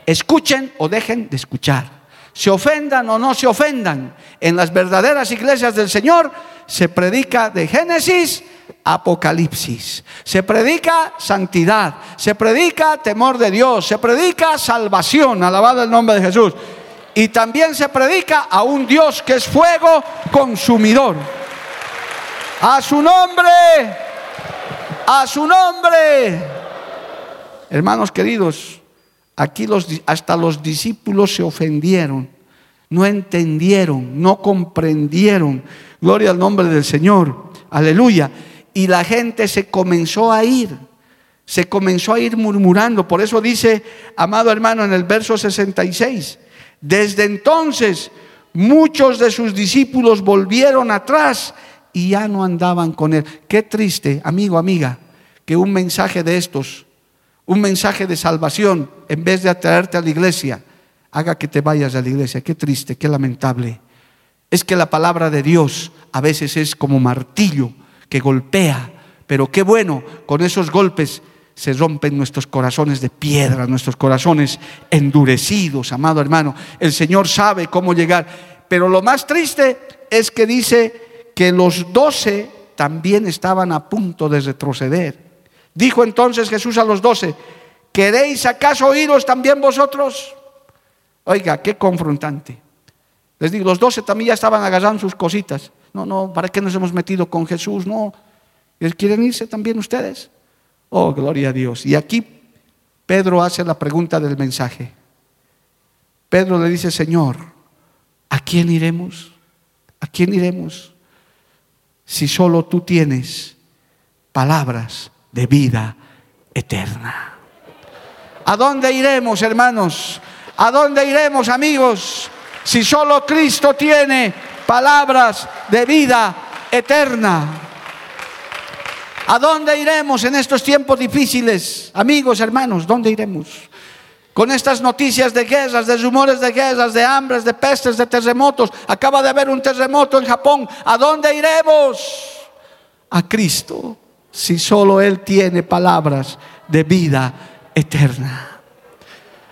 Speaker 2: Escuchen o dejen de escuchar. Se ofendan o no se ofendan. En las verdaderas iglesias del Señor se predica de Génesis Apocalipsis. Se predica santidad, se predica temor de Dios, se predica salvación, alabado el nombre de Jesús. Y también se predica a un Dios que es fuego consumidor. A su nombre, a su nombre. Hermanos queridos, aquí los, hasta los discípulos se ofendieron, no entendieron, no comprendieron. Gloria al nombre del Señor. Aleluya y la gente se comenzó a ir, se comenzó a ir murmurando. Por eso dice, amado hermano, en el verso 66, desde entonces muchos de sus discípulos volvieron atrás y ya no andaban con él. Qué triste, amigo, amiga, que un mensaje de estos, un mensaje de salvación, en vez de atraerte a la iglesia, haga que te vayas a la iglesia. Qué triste, qué lamentable. Es que la palabra de Dios a veces es como martillo que golpea, pero qué bueno, con esos golpes se rompen nuestros corazones de piedra, nuestros corazones endurecidos, amado hermano. El Señor sabe cómo llegar, pero lo más triste es que dice que los doce también estaban a punto de retroceder. Dijo entonces Jesús a los doce, ¿queréis acaso oíros también vosotros? Oiga, qué confrontante. Les digo, los doce también ya estaban agarrando sus cositas. No, no, ¿para qué nos hemos metido con Jesús? No. ¿Quieren irse también ustedes? Oh, gloria a Dios. Y aquí Pedro hace la pregunta del mensaje. Pedro le dice, Señor, ¿a quién iremos? ¿A quién iremos? Si solo tú tienes palabras de vida eterna. ¿A dónde iremos, hermanos? ¿A dónde iremos, amigos? Si solo Cristo tiene palabras de vida eterna. ¿A dónde iremos en estos tiempos difíciles? Amigos, hermanos, ¿dónde iremos? Con estas noticias de guerras, de rumores de guerras, de hambres, de pestes, de terremotos. Acaba de haber un terremoto en Japón. ¿A dónde iremos? A Cristo, si solo Él tiene palabras de vida eterna.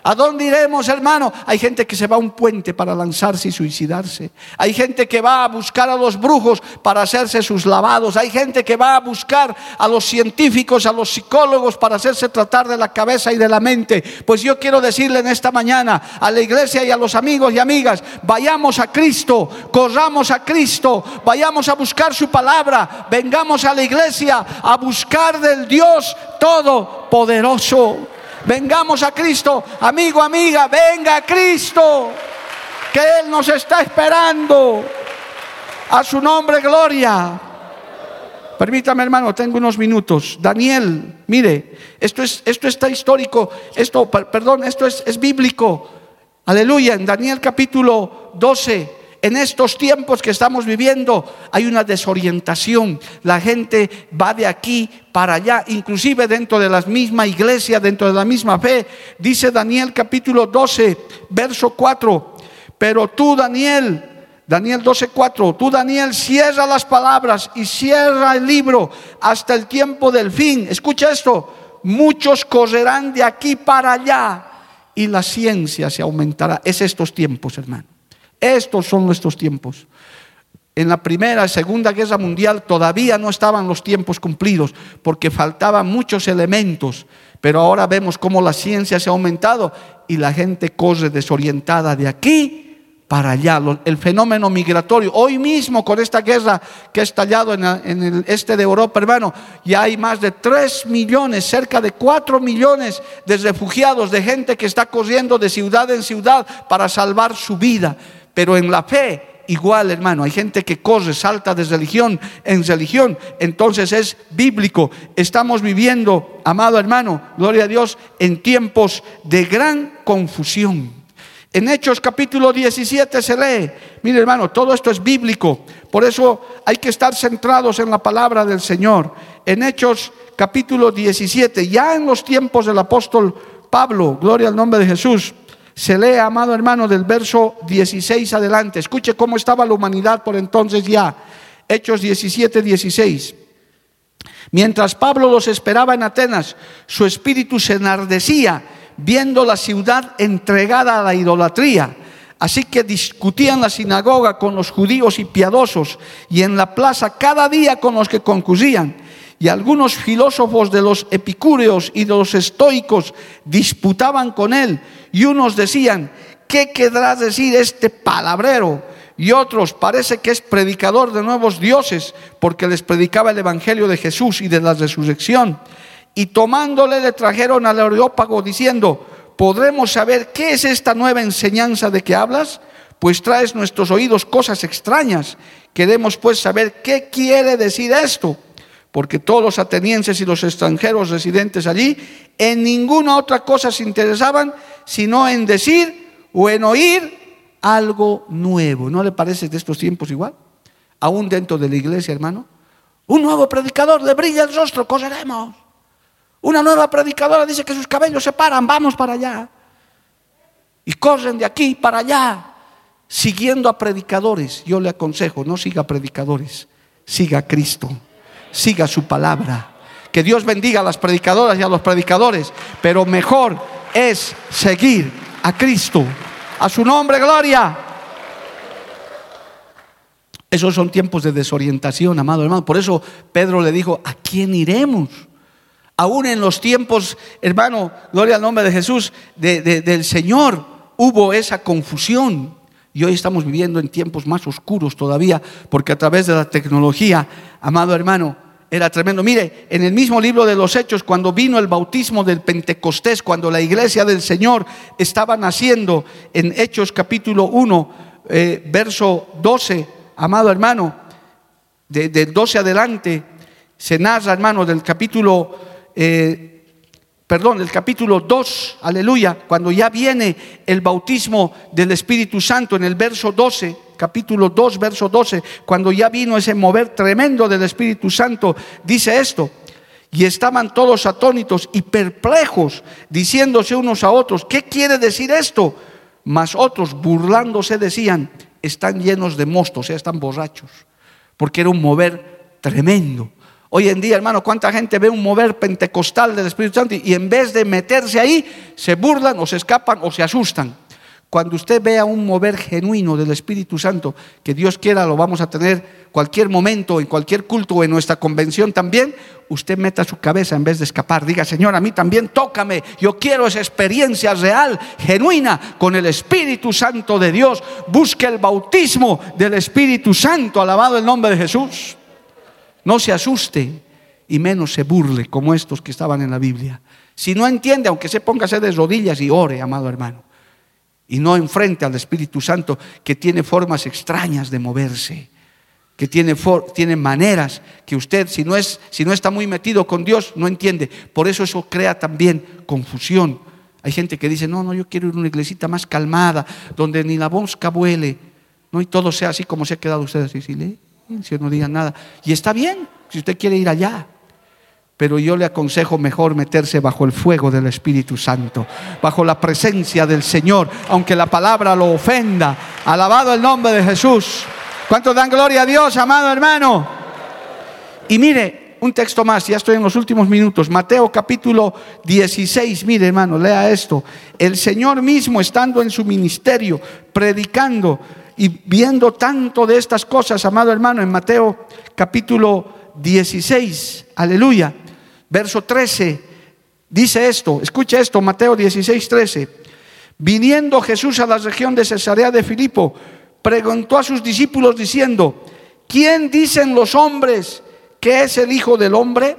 Speaker 2: ¿A dónde iremos, hermano? Hay gente que se va a un puente para lanzarse y suicidarse. Hay gente que va a buscar a los brujos para hacerse sus lavados. Hay gente que va a buscar a los científicos, a los psicólogos para hacerse tratar de la cabeza y de la mente. Pues yo quiero decirle en esta mañana a la iglesia y a los amigos y amigas, vayamos a Cristo, corramos a Cristo, vayamos a buscar su palabra, vengamos a la iglesia a buscar del Dios Todopoderoso. Vengamos a Cristo, amigo, amiga, venga a Cristo, que Él nos está esperando. A su nombre, gloria. Permítame, hermano, tengo unos minutos. Daniel, mire, esto, es, esto está histórico, esto, perdón, esto es, es bíblico. Aleluya, en Daniel capítulo 12 en estos tiempos que estamos viviendo hay una desorientación. La gente va de aquí para allá, inclusive dentro de la misma iglesia, dentro de la misma fe. Dice Daniel capítulo 12, verso 4. Pero tú, Daniel, Daniel 12, 4, tú, Daniel, cierra las palabras y cierra el libro hasta el tiempo del fin. Escucha esto, muchos correrán de aquí para allá y la ciencia se aumentará. Es estos tiempos, hermano. Estos son nuestros tiempos. En la primera y segunda guerra mundial todavía no estaban los tiempos cumplidos porque faltaban muchos elementos, pero ahora vemos cómo la ciencia se ha aumentado y la gente corre desorientada de aquí para allá. El fenómeno migratorio, hoy mismo con esta guerra que ha estallado en, el este de Europa, hermano, ya hay más de 3 millones, cerca de 4 millones de refugiados, de gente que está corriendo de ciudad en ciudad para salvar su vida. Pero en la fe, igual hermano, hay gente que corre, salta de religión en religión, entonces es bíblico. Estamos viviendo, amado hermano, gloria a Dios, en tiempos de gran confusión. En Hechos capítulo 17 se lee, mire hermano, todo esto es bíblico, por eso hay que estar centrados en la palabra del Señor. En Hechos capítulo 17, ya en los tiempos del apóstol Pablo, gloria al nombre de Jesús, se lee, amado hermano, del verso 16 adelante. Escuche cómo estaba la humanidad por entonces ya. Hechos 17, 16. Mientras Pablo los esperaba en Atenas, su espíritu se enardecía viendo la ciudad entregada a la idolatría. Así que discutían la sinagoga con los judíos y piadosos y en la plaza cada día con los que concurrían. Y algunos filósofos de los epicúreos y de los estoicos disputaban con él. Y unos decían, ¿qué querrá decir este palabrero? Y otros, parece que es predicador de nuevos dioses, porque les predicaba el Evangelio de Jesús y de la resurrección. Y tomándole le trajeron al Areópago diciendo, ¿podremos saber qué es esta nueva enseñanza de que hablas? Pues traes nuestros oídos cosas extrañas. Queremos pues saber qué quiere decir esto porque todos los atenienses y los extranjeros residentes allí en ninguna otra cosa se interesaban, sino en decir o en oír algo nuevo. ¿No le parece de estos tiempos igual? Aún dentro de la iglesia, hermano. Un nuevo predicador le brilla el rostro, correremos. Una nueva predicadora dice que sus cabellos se paran, vamos para allá. Y corren de aquí para allá, siguiendo a predicadores. Yo le aconsejo, no siga predicadores, siga a Cristo siga su palabra. Que Dios bendiga a las predicadoras y a los predicadores, pero mejor es seguir a Cristo. A su nombre, gloria. Esos son tiempos de desorientación, amado hermano. Por eso Pedro le dijo, ¿a quién iremos? Aún en los tiempos, hermano, gloria al nombre de Jesús, del Señor, hubo esa confusión. Y hoy estamos viviendo en tiempos más oscuros todavía, porque a través de la tecnología, amado hermano, era tremendo. Mire, en el mismo libro de los Hechos, cuando vino el bautismo del Pentecostés, cuando la iglesia del Señor estaba naciendo, en Hechos capítulo 1, eh, verso 12, amado hermano, del 12 adelante, se narra, hermano, del capítulo... Eh, perdón, el capítulo 2, aleluya, cuando ya viene el bautismo del Espíritu Santo en el verso 12, capítulo 2, verso 12, cuando ya vino ese mover tremendo del Espíritu Santo, dice esto, y estaban todos atónitos y perplejos, diciéndose unos a otros, ¿qué quiere decir esto? Mas otros, burlándose, decían, están llenos de mosto, o sea, están borrachos, porque era un mover tremendo. Hoy en día, hermano, ¿cuánta gente ve un mover pentecostal del Espíritu Santo y en vez de meterse ahí, se burlan o se escapan o se asustan? Cuando usted vea un mover genuino del Espíritu Santo, que Dios quiera lo vamos a tener cualquier momento, en cualquier culto o en nuestra convención también, usted meta su cabeza en vez de escapar. Diga, Señor, a mí también tócame. Yo quiero esa experiencia real, genuina, con el Espíritu Santo de Dios. Busque el bautismo del Espíritu Santo. Alabado el nombre de Jesús. No se asuste y menos se burle como estos que estaban en la Biblia. Si no entiende, aunque se ponga a de rodillas y ore, amado hermano. Y no enfrente al Espíritu Santo que tiene formas extrañas de moverse. que tiene, tiene maneras que usted, si no, es, si no está muy metido con Dios, no entiende. Por eso eso crea también confusión. Hay gente que dice, no, no, yo quiero ir a una iglesita más calmada, donde ni la mosca vuele, no, y todo sea así como se ha quedado usted así, silencio, no diga nada. Y está bien, si usted quiere ir allá. Pero yo le aconsejo mejor meterse bajo el fuego del Espíritu Santo, bajo la presencia del Señor, aunque la palabra lo ofenda. Alabado el nombre de Jesús. ¿Cuántos dan gloria a Dios, amado hermano? Y mire, un texto más, ya estoy en los últimos minutos. Mateo capítulo 16, mire hermano, lea esto. El Señor mismo estando en su ministerio, predicando y viendo tanto de estas cosas, amado hermano, en Mateo capítulo 16, aleluya, verso 13, dice esto, escucha esto, Mateo 16, 13. Viniendo Jesús a la región de Cesarea de Filipo, preguntó a sus discípulos diciendo, ¿quién dicen los hombres que es el Hijo del Hombre?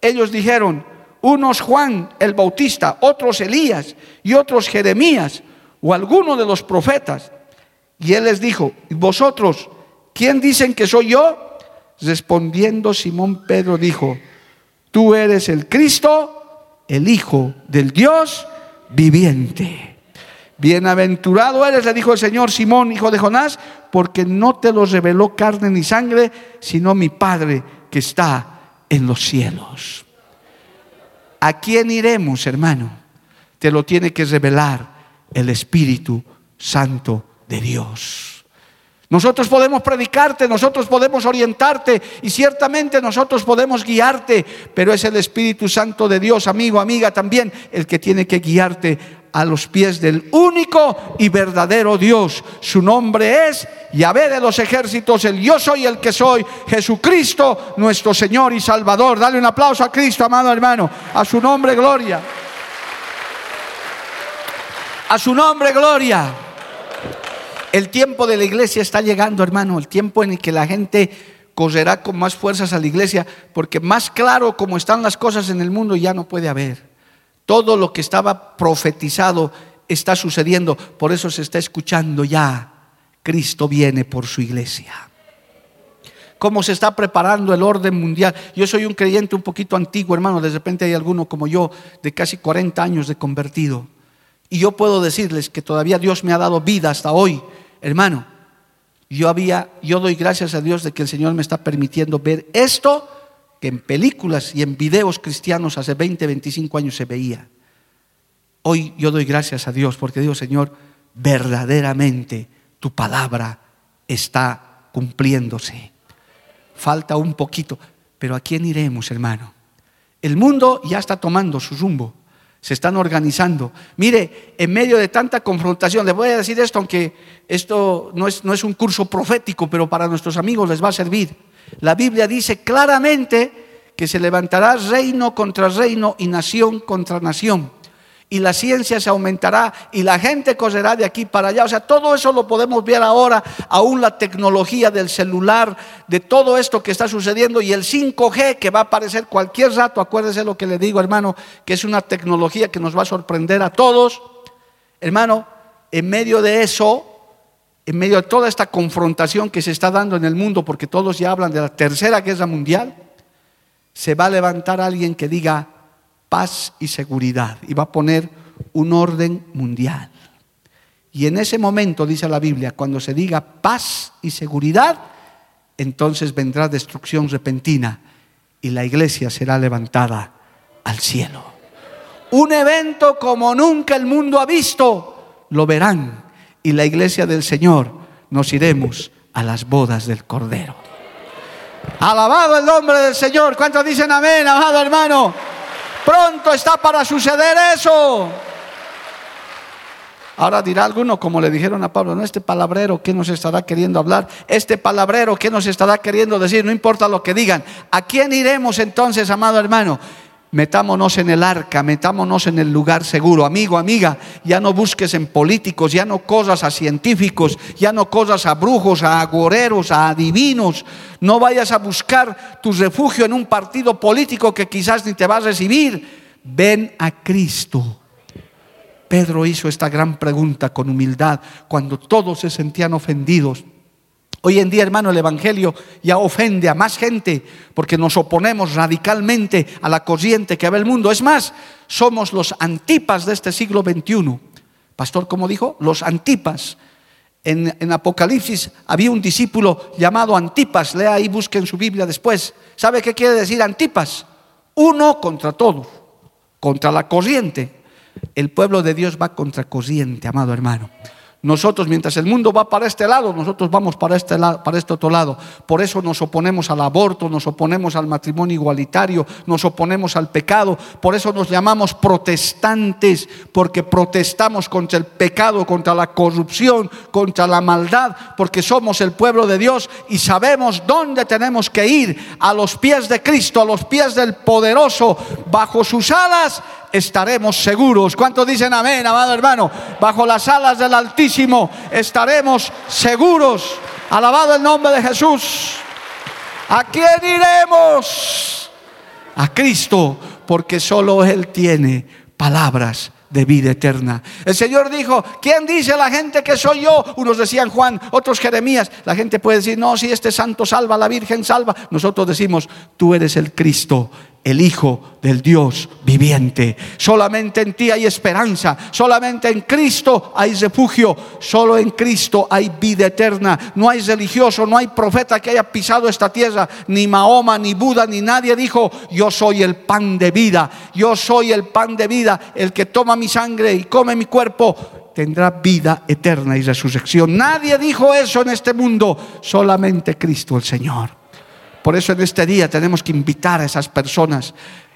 Speaker 2: Ellos dijeron, unos Juan el Bautista, otros Elías y otros Jeremías o alguno de los profetas. Y él les dijo, ¿vosotros quién dicen que soy yo? Respondiendo Simón Pedro dijo, tú eres el Cristo, el Hijo del Dios viviente. Bienaventurado eres, le dijo el Señor Simón, hijo de Jonás, porque no te lo reveló carne ni sangre, sino mi Padre que está en los cielos. ¿A quién iremos, hermano? Te lo tiene que revelar el Espíritu Santo Dios. Nosotros podemos predicarte, nosotros podemos orientarte y ciertamente nosotros podemos guiarte, pero es el Espíritu Santo de Dios, amigo, amiga, también el que tiene que guiarte a los pies del único y verdadero Dios. Su nombre es Yahvé de los ejércitos, el yo soy el que soy, Jesucristo, nuestro Señor y Salvador. Dale un aplauso a Cristo, amado hermano. A su nombre, gloria. A su nombre, gloria. El tiempo de la iglesia está llegando, hermano, el tiempo en el que la gente correrá con más fuerzas a la iglesia, porque más claro como están las cosas en el mundo ya no puede haber. Todo lo que estaba profetizado está sucediendo, por eso se está escuchando ya. Cristo viene por su iglesia. ¿Cómo se está preparando el orden mundial? Yo soy un creyente un poquito antiguo, hermano. De repente hay alguno como yo de casi 40 años de convertido. Y yo puedo decirles que todavía Dios me ha dado vida hasta hoy, hermano. Yo había, yo doy gracias a Dios de que el Señor me está permitiendo ver esto que en películas y en videos cristianos hace 20, 25 años se veía. Hoy yo doy gracias a Dios porque digo, Señor, verdaderamente tu palabra está cumpliéndose. Falta un poquito, pero ¿a quién iremos, hermano? El mundo ya está tomando su rumbo, se están organizando. Mire, en medio de tanta confrontación, les voy a decir esto, aunque esto no es, no es un curso profético, pero para nuestros amigos les va a servir. La Biblia dice claramente que se levantará reino contra reino y nación contra nación. Y la ciencia se aumentará y la gente correrá de aquí para allá. O sea, todo eso lo podemos ver ahora, aún la tecnología del celular, de todo esto que está sucediendo y el 5G que va a aparecer cualquier rato. Acuérdese lo que le digo, hermano, que es una tecnología que nos va a sorprender a todos. Hermano, en medio de eso, en medio de toda esta confrontación que se está dando en el mundo, porque todos ya hablan de la tercera guerra mundial, se va a levantar alguien que diga paz y seguridad y va a poner un orden mundial. Y en ese momento, dice la Biblia, cuando se diga paz y seguridad, entonces vendrá destrucción repentina y la iglesia será levantada al cielo. Un evento como nunca el mundo ha visto, lo verán y la iglesia del Señor nos iremos a las bodas del Cordero. Alabado el nombre del Señor. ¿Cuántos dicen amén, amado hermano? Pronto está para suceder eso. Ahora dirá alguno, como le dijeron a Pablo, no, este palabrero, ¿qué nos estará queriendo hablar? Este palabrero, ¿qué nos estará queriendo decir? No importa lo que digan. ¿A quién iremos entonces, amado hermano? Metámonos en el arca, metámonos en el lugar seguro. Amigo, amiga, ya no busques en políticos, ya no cosas a científicos, ya no cosas a brujos, a agoreros, a adivinos. No vayas a buscar tu refugio en un partido político que quizás ni te va a recibir. Ven a Cristo. Pedro hizo esta gran pregunta con humildad cuando todos se sentían ofendidos. Hoy en día, hermano, el Evangelio ya ofende a más gente porque nos oponemos radicalmente a la corriente que ve el mundo. Es más, somos los antipas de este siglo XXI. Pastor, ¿cómo dijo? Los antipas. En, en, Apocalipsis había un discípulo llamado Antipas. Lea ahí, busquen su Biblia después. ¿Sabe qué quiere decir Antipas? Uno contra todo, contra la corriente. El pueblo de Dios va contra corriente, amado hermano. Nosotros, mientras el mundo va para este lado, nosotros vamos para este, lado, para este otro lado. Por eso nos oponemos al aborto, nos oponemos al matrimonio igualitario, nos oponemos al pecado. Por eso nos llamamos protestantes, porque protestamos contra el pecado, contra la corrupción, contra la maldad, porque somos el pueblo de Dios y sabemos dónde tenemos que ir, a los pies de Cristo, a los pies del poderoso, bajo sus alas estaremos seguros. ¿Cuántos dicen amén, amado hermano? Bajo las alas del Altísimo estaremos seguros. Alabado el nombre de Jesús. ¿A quién iremos? A Cristo, porque solo Él tiene palabras de vida eterna. El Señor dijo, ¿quién dice la gente que soy yo? Unos decían Juan, otros Jeremías. La gente puede decir, no, si este santo salva, la Virgen salva. Nosotros decimos, tú eres el Cristo, el Hijo del Dios viviente. Solamente en ti hay esperanza, solamente en Cristo hay refugio, solo en Cristo hay vida eterna. No hay religioso, no hay profeta que haya pisado esta tierra, ni Mahoma, ni Buda, ni nadie dijo, yo soy el pan de vida, yo soy el pan de vida, el que toma mi sangre y come mi cuerpo tendrá vida eterna y resurrección. Nadie dijo eso en este mundo, solamente Cristo el Señor. Por eso en este día tenemos que invitar a esas personas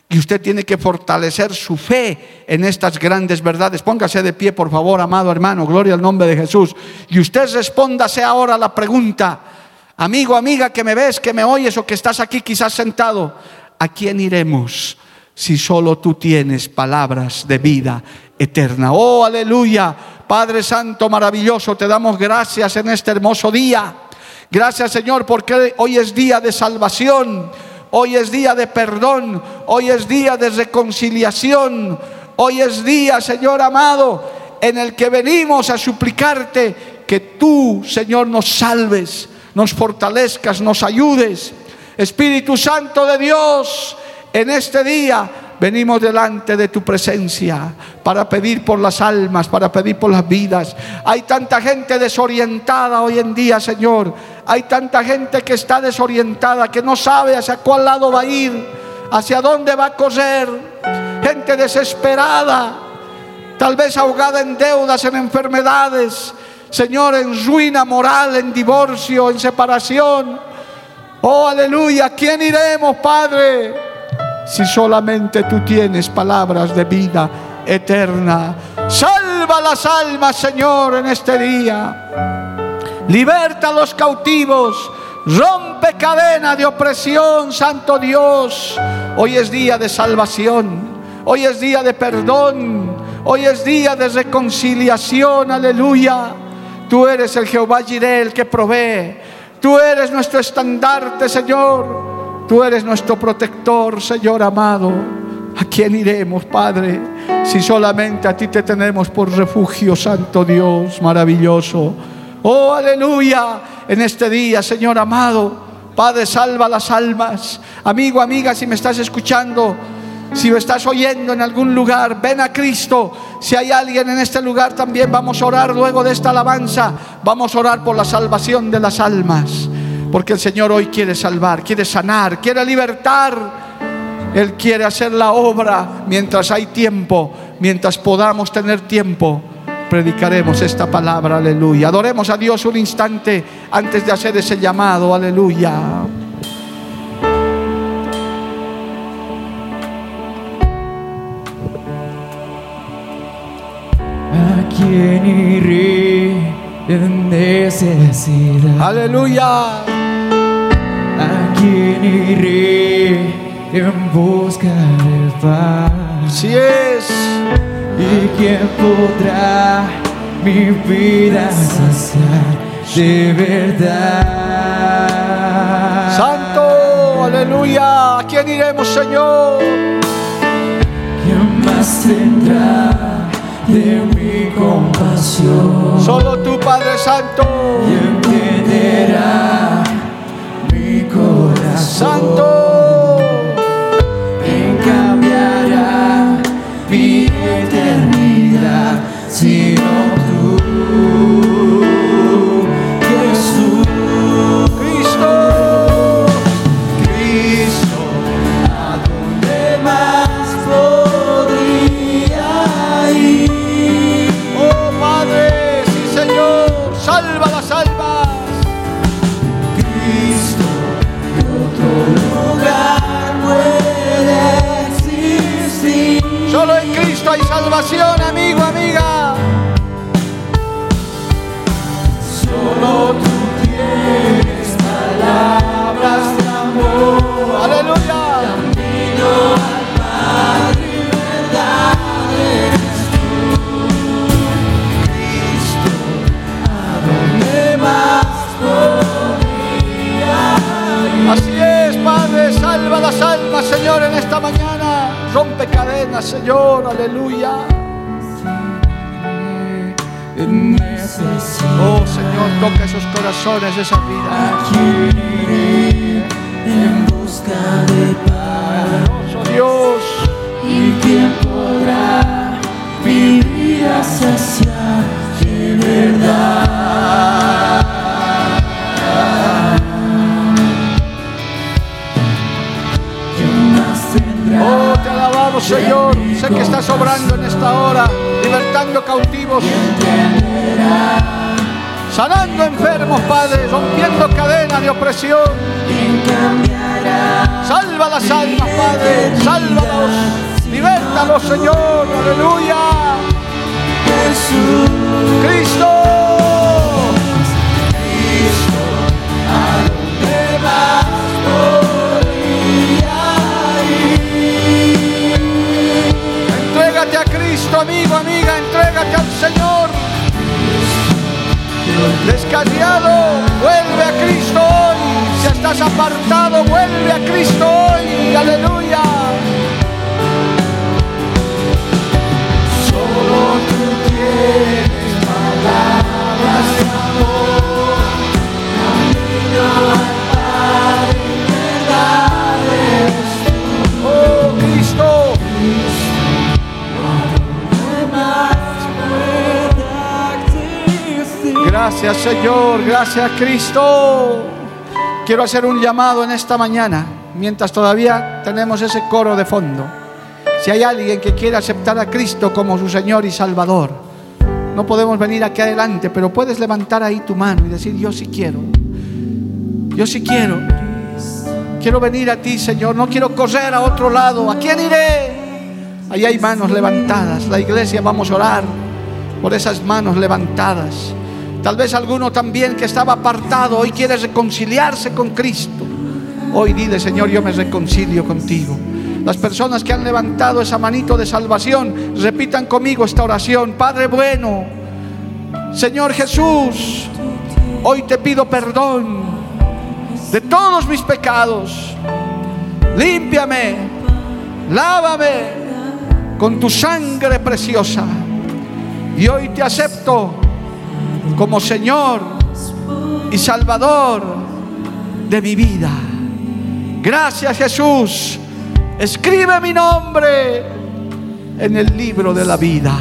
Speaker 2: y usted tiene que fortalecer su fe en estas grandes verdades. Póngase de pie, por favor, amado hermano, gloria al nombre de Jesús. Y usted respóndase ahora la pregunta, amigo, amiga, que me ves, que me oyes o que estás aquí quizás sentado, ¿a quién iremos si solo tú tienes palabras de vida eterna? Oh, aleluya, Padre Santo, maravilloso, te damos gracias en este hermoso día. Gracias Señor porque hoy es día de salvación, hoy es día de perdón, hoy es día de reconciliación, hoy es día Señor amado en el que venimos a suplicarte que tú Señor nos salves, nos fortalezcas, nos ayudes. Espíritu Santo de Dios, en este día venimos delante de tu presencia para pedir por las almas, para pedir por las vidas. Hay tanta gente desorientada hoy en día, Señor. Hay tanta gente que está desorientada, que no sabe hacia cuál lado va a ir, hacia dónde va a correr. Gente desesperada, tal vez ahogada en deudas, en enfermedades. Señor, en ruina moral, en divorcio, en separación. Oh, aleluya. ¿Quién iremos, Padre? si solamente tú tienes palabras de vida eterna. Salva las almas, Señor, en este día. Liberta a los cautivos. Rompe cadena de opresión, Santo Dios. Hoy es día de salvación. Hoy es día de perdón. Hoy es día de reconciliación. Aleluya. Tú eres el Jehová Jireh, el que provee. Tú eres nuestro estandarte, Señor. Tú eres nuestro protector, Señor amado. ¿A quién iremos, Padre? Si solamente a ti te tenemos por refugio, Santo Dios, maravilloso. Oh, aleluya. En este día, Señor amado, Padre, salva las almas. Amigo, amiga, si me estás escuchando, si me estás oyendo en algún lugar, ven a Cristo. Si hay alguien en este lugar también, vamos a orar luego de esta alabanza. Vamos a orar por la salvación de las almas. Porque el Señor hoy quiere salvar, quiere sanar, quiere libertar. Él quiere hacer la obra mientras hay tiempo, mientras podamos tener tiempo. Predicaremos esta palabra, aleluya. Adoremos a Dios un instante antes de hacer ese llamado, aleluya.
Speaker 3: ¿A quién iré en necesidad?
Speaker 2: Aleluya
Speaker 3: quién iré en busca de paz?
Speaker 2: Si es.
Speaker 3: ¿Y quién podrá mi vida saciar de verdad?
Speaker 2: Santo, aleluya. ¿A quién iremos, Señor?
Speaker 3: ¿Quién más tendrá de mi compasión?
Speaker 2: Solo tu Padre Santo.
Speaker 3: ¿Quién entenderá mi corazón.
Speaker 2: Santo. Descarriado, vuelve a Cristo hoy. Si estás apartado, vuelve a Cristo hoy. Aleluya. Gracias, Señor. Gracias, Cristo. Quiero hacer un llamado en esta mañana, mientras todavía tenemos ese coro de fondo. Si hay alguien que quiere aceptar a Cristo como su Señor y Salvador, no podemos venir aquí adelante, pero puedes levantar ahí tu mano y decir, yo sí quiero. Yo sí quiero. Quiero venir a ti, Señor. No quiero correr a otro lado. ¿A quién iré? Ahí hay manos levantadas. La iglesia vamos a orar por esas manos levantadas. Tal vez alguno también que estaba apartado hoy quiere reconciliarse con Cristo. Hoy dile, Señor, yo me reconcilio contigo. Las personas que han levantado esa manito de salvación, repitan conmigo esta oración. Padre bueno, Señor Jesús, hoy te pido perdón de todos mis pecados. Límpiame, lávame con tu sangre preciosa. Y hoy te acepto como Señor y Salvador de mi vida. Gracias Jesús. Escribe mi nombre en el libro de la vida.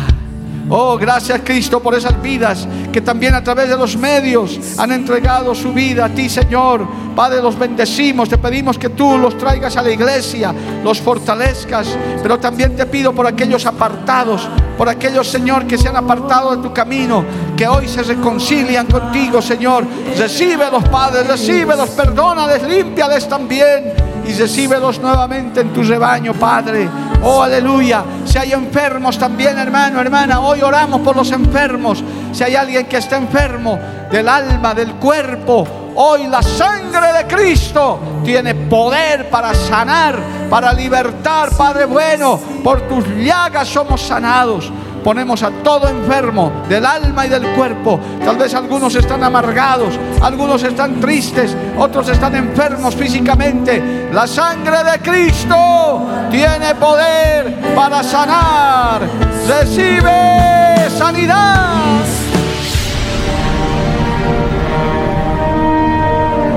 Speaker 2: Oh, gracias Cristo por esas vidas que también a través de los medios han entregado su vida a ti, Señor. Padre, los bendecimos, te pedimos que tú los traigas a la iglesia, los fortalezcas, pero también te pido por aquellos apartados, por aquellos, Señor, que se han apartado de tu camino, que hoy se reconcilian contigo, Señor. Recíbelos, Padre, recíbelos, perdónales, límpiales también y recíbelos nuevamente en tu rebaño, Padre. Oh, aleluya. Si hay enfermos también, hermano, hermana, hoy oramos por los enfermos. Si hay alguien que está enfermo del alma, del cuerpo, hoy la sangre de Cristo tiene poder para sanar, para libertar, Padre bueno. Por tus llagas somos sanados. Ponemos a todo enfermo del alma y del cuerpo. Tal vez algunos están amargados, algunos están tristes, otros están enfermos físicamente. La sangre de Cristo tiene poder para sanar. Recibe sanidad.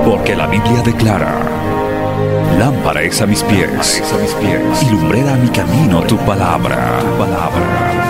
Speaker 1: Porque la Biblia declara, lámpara es a mis pies, a mis pies y lumbrera a mi camino tu palabra. Tu palabra.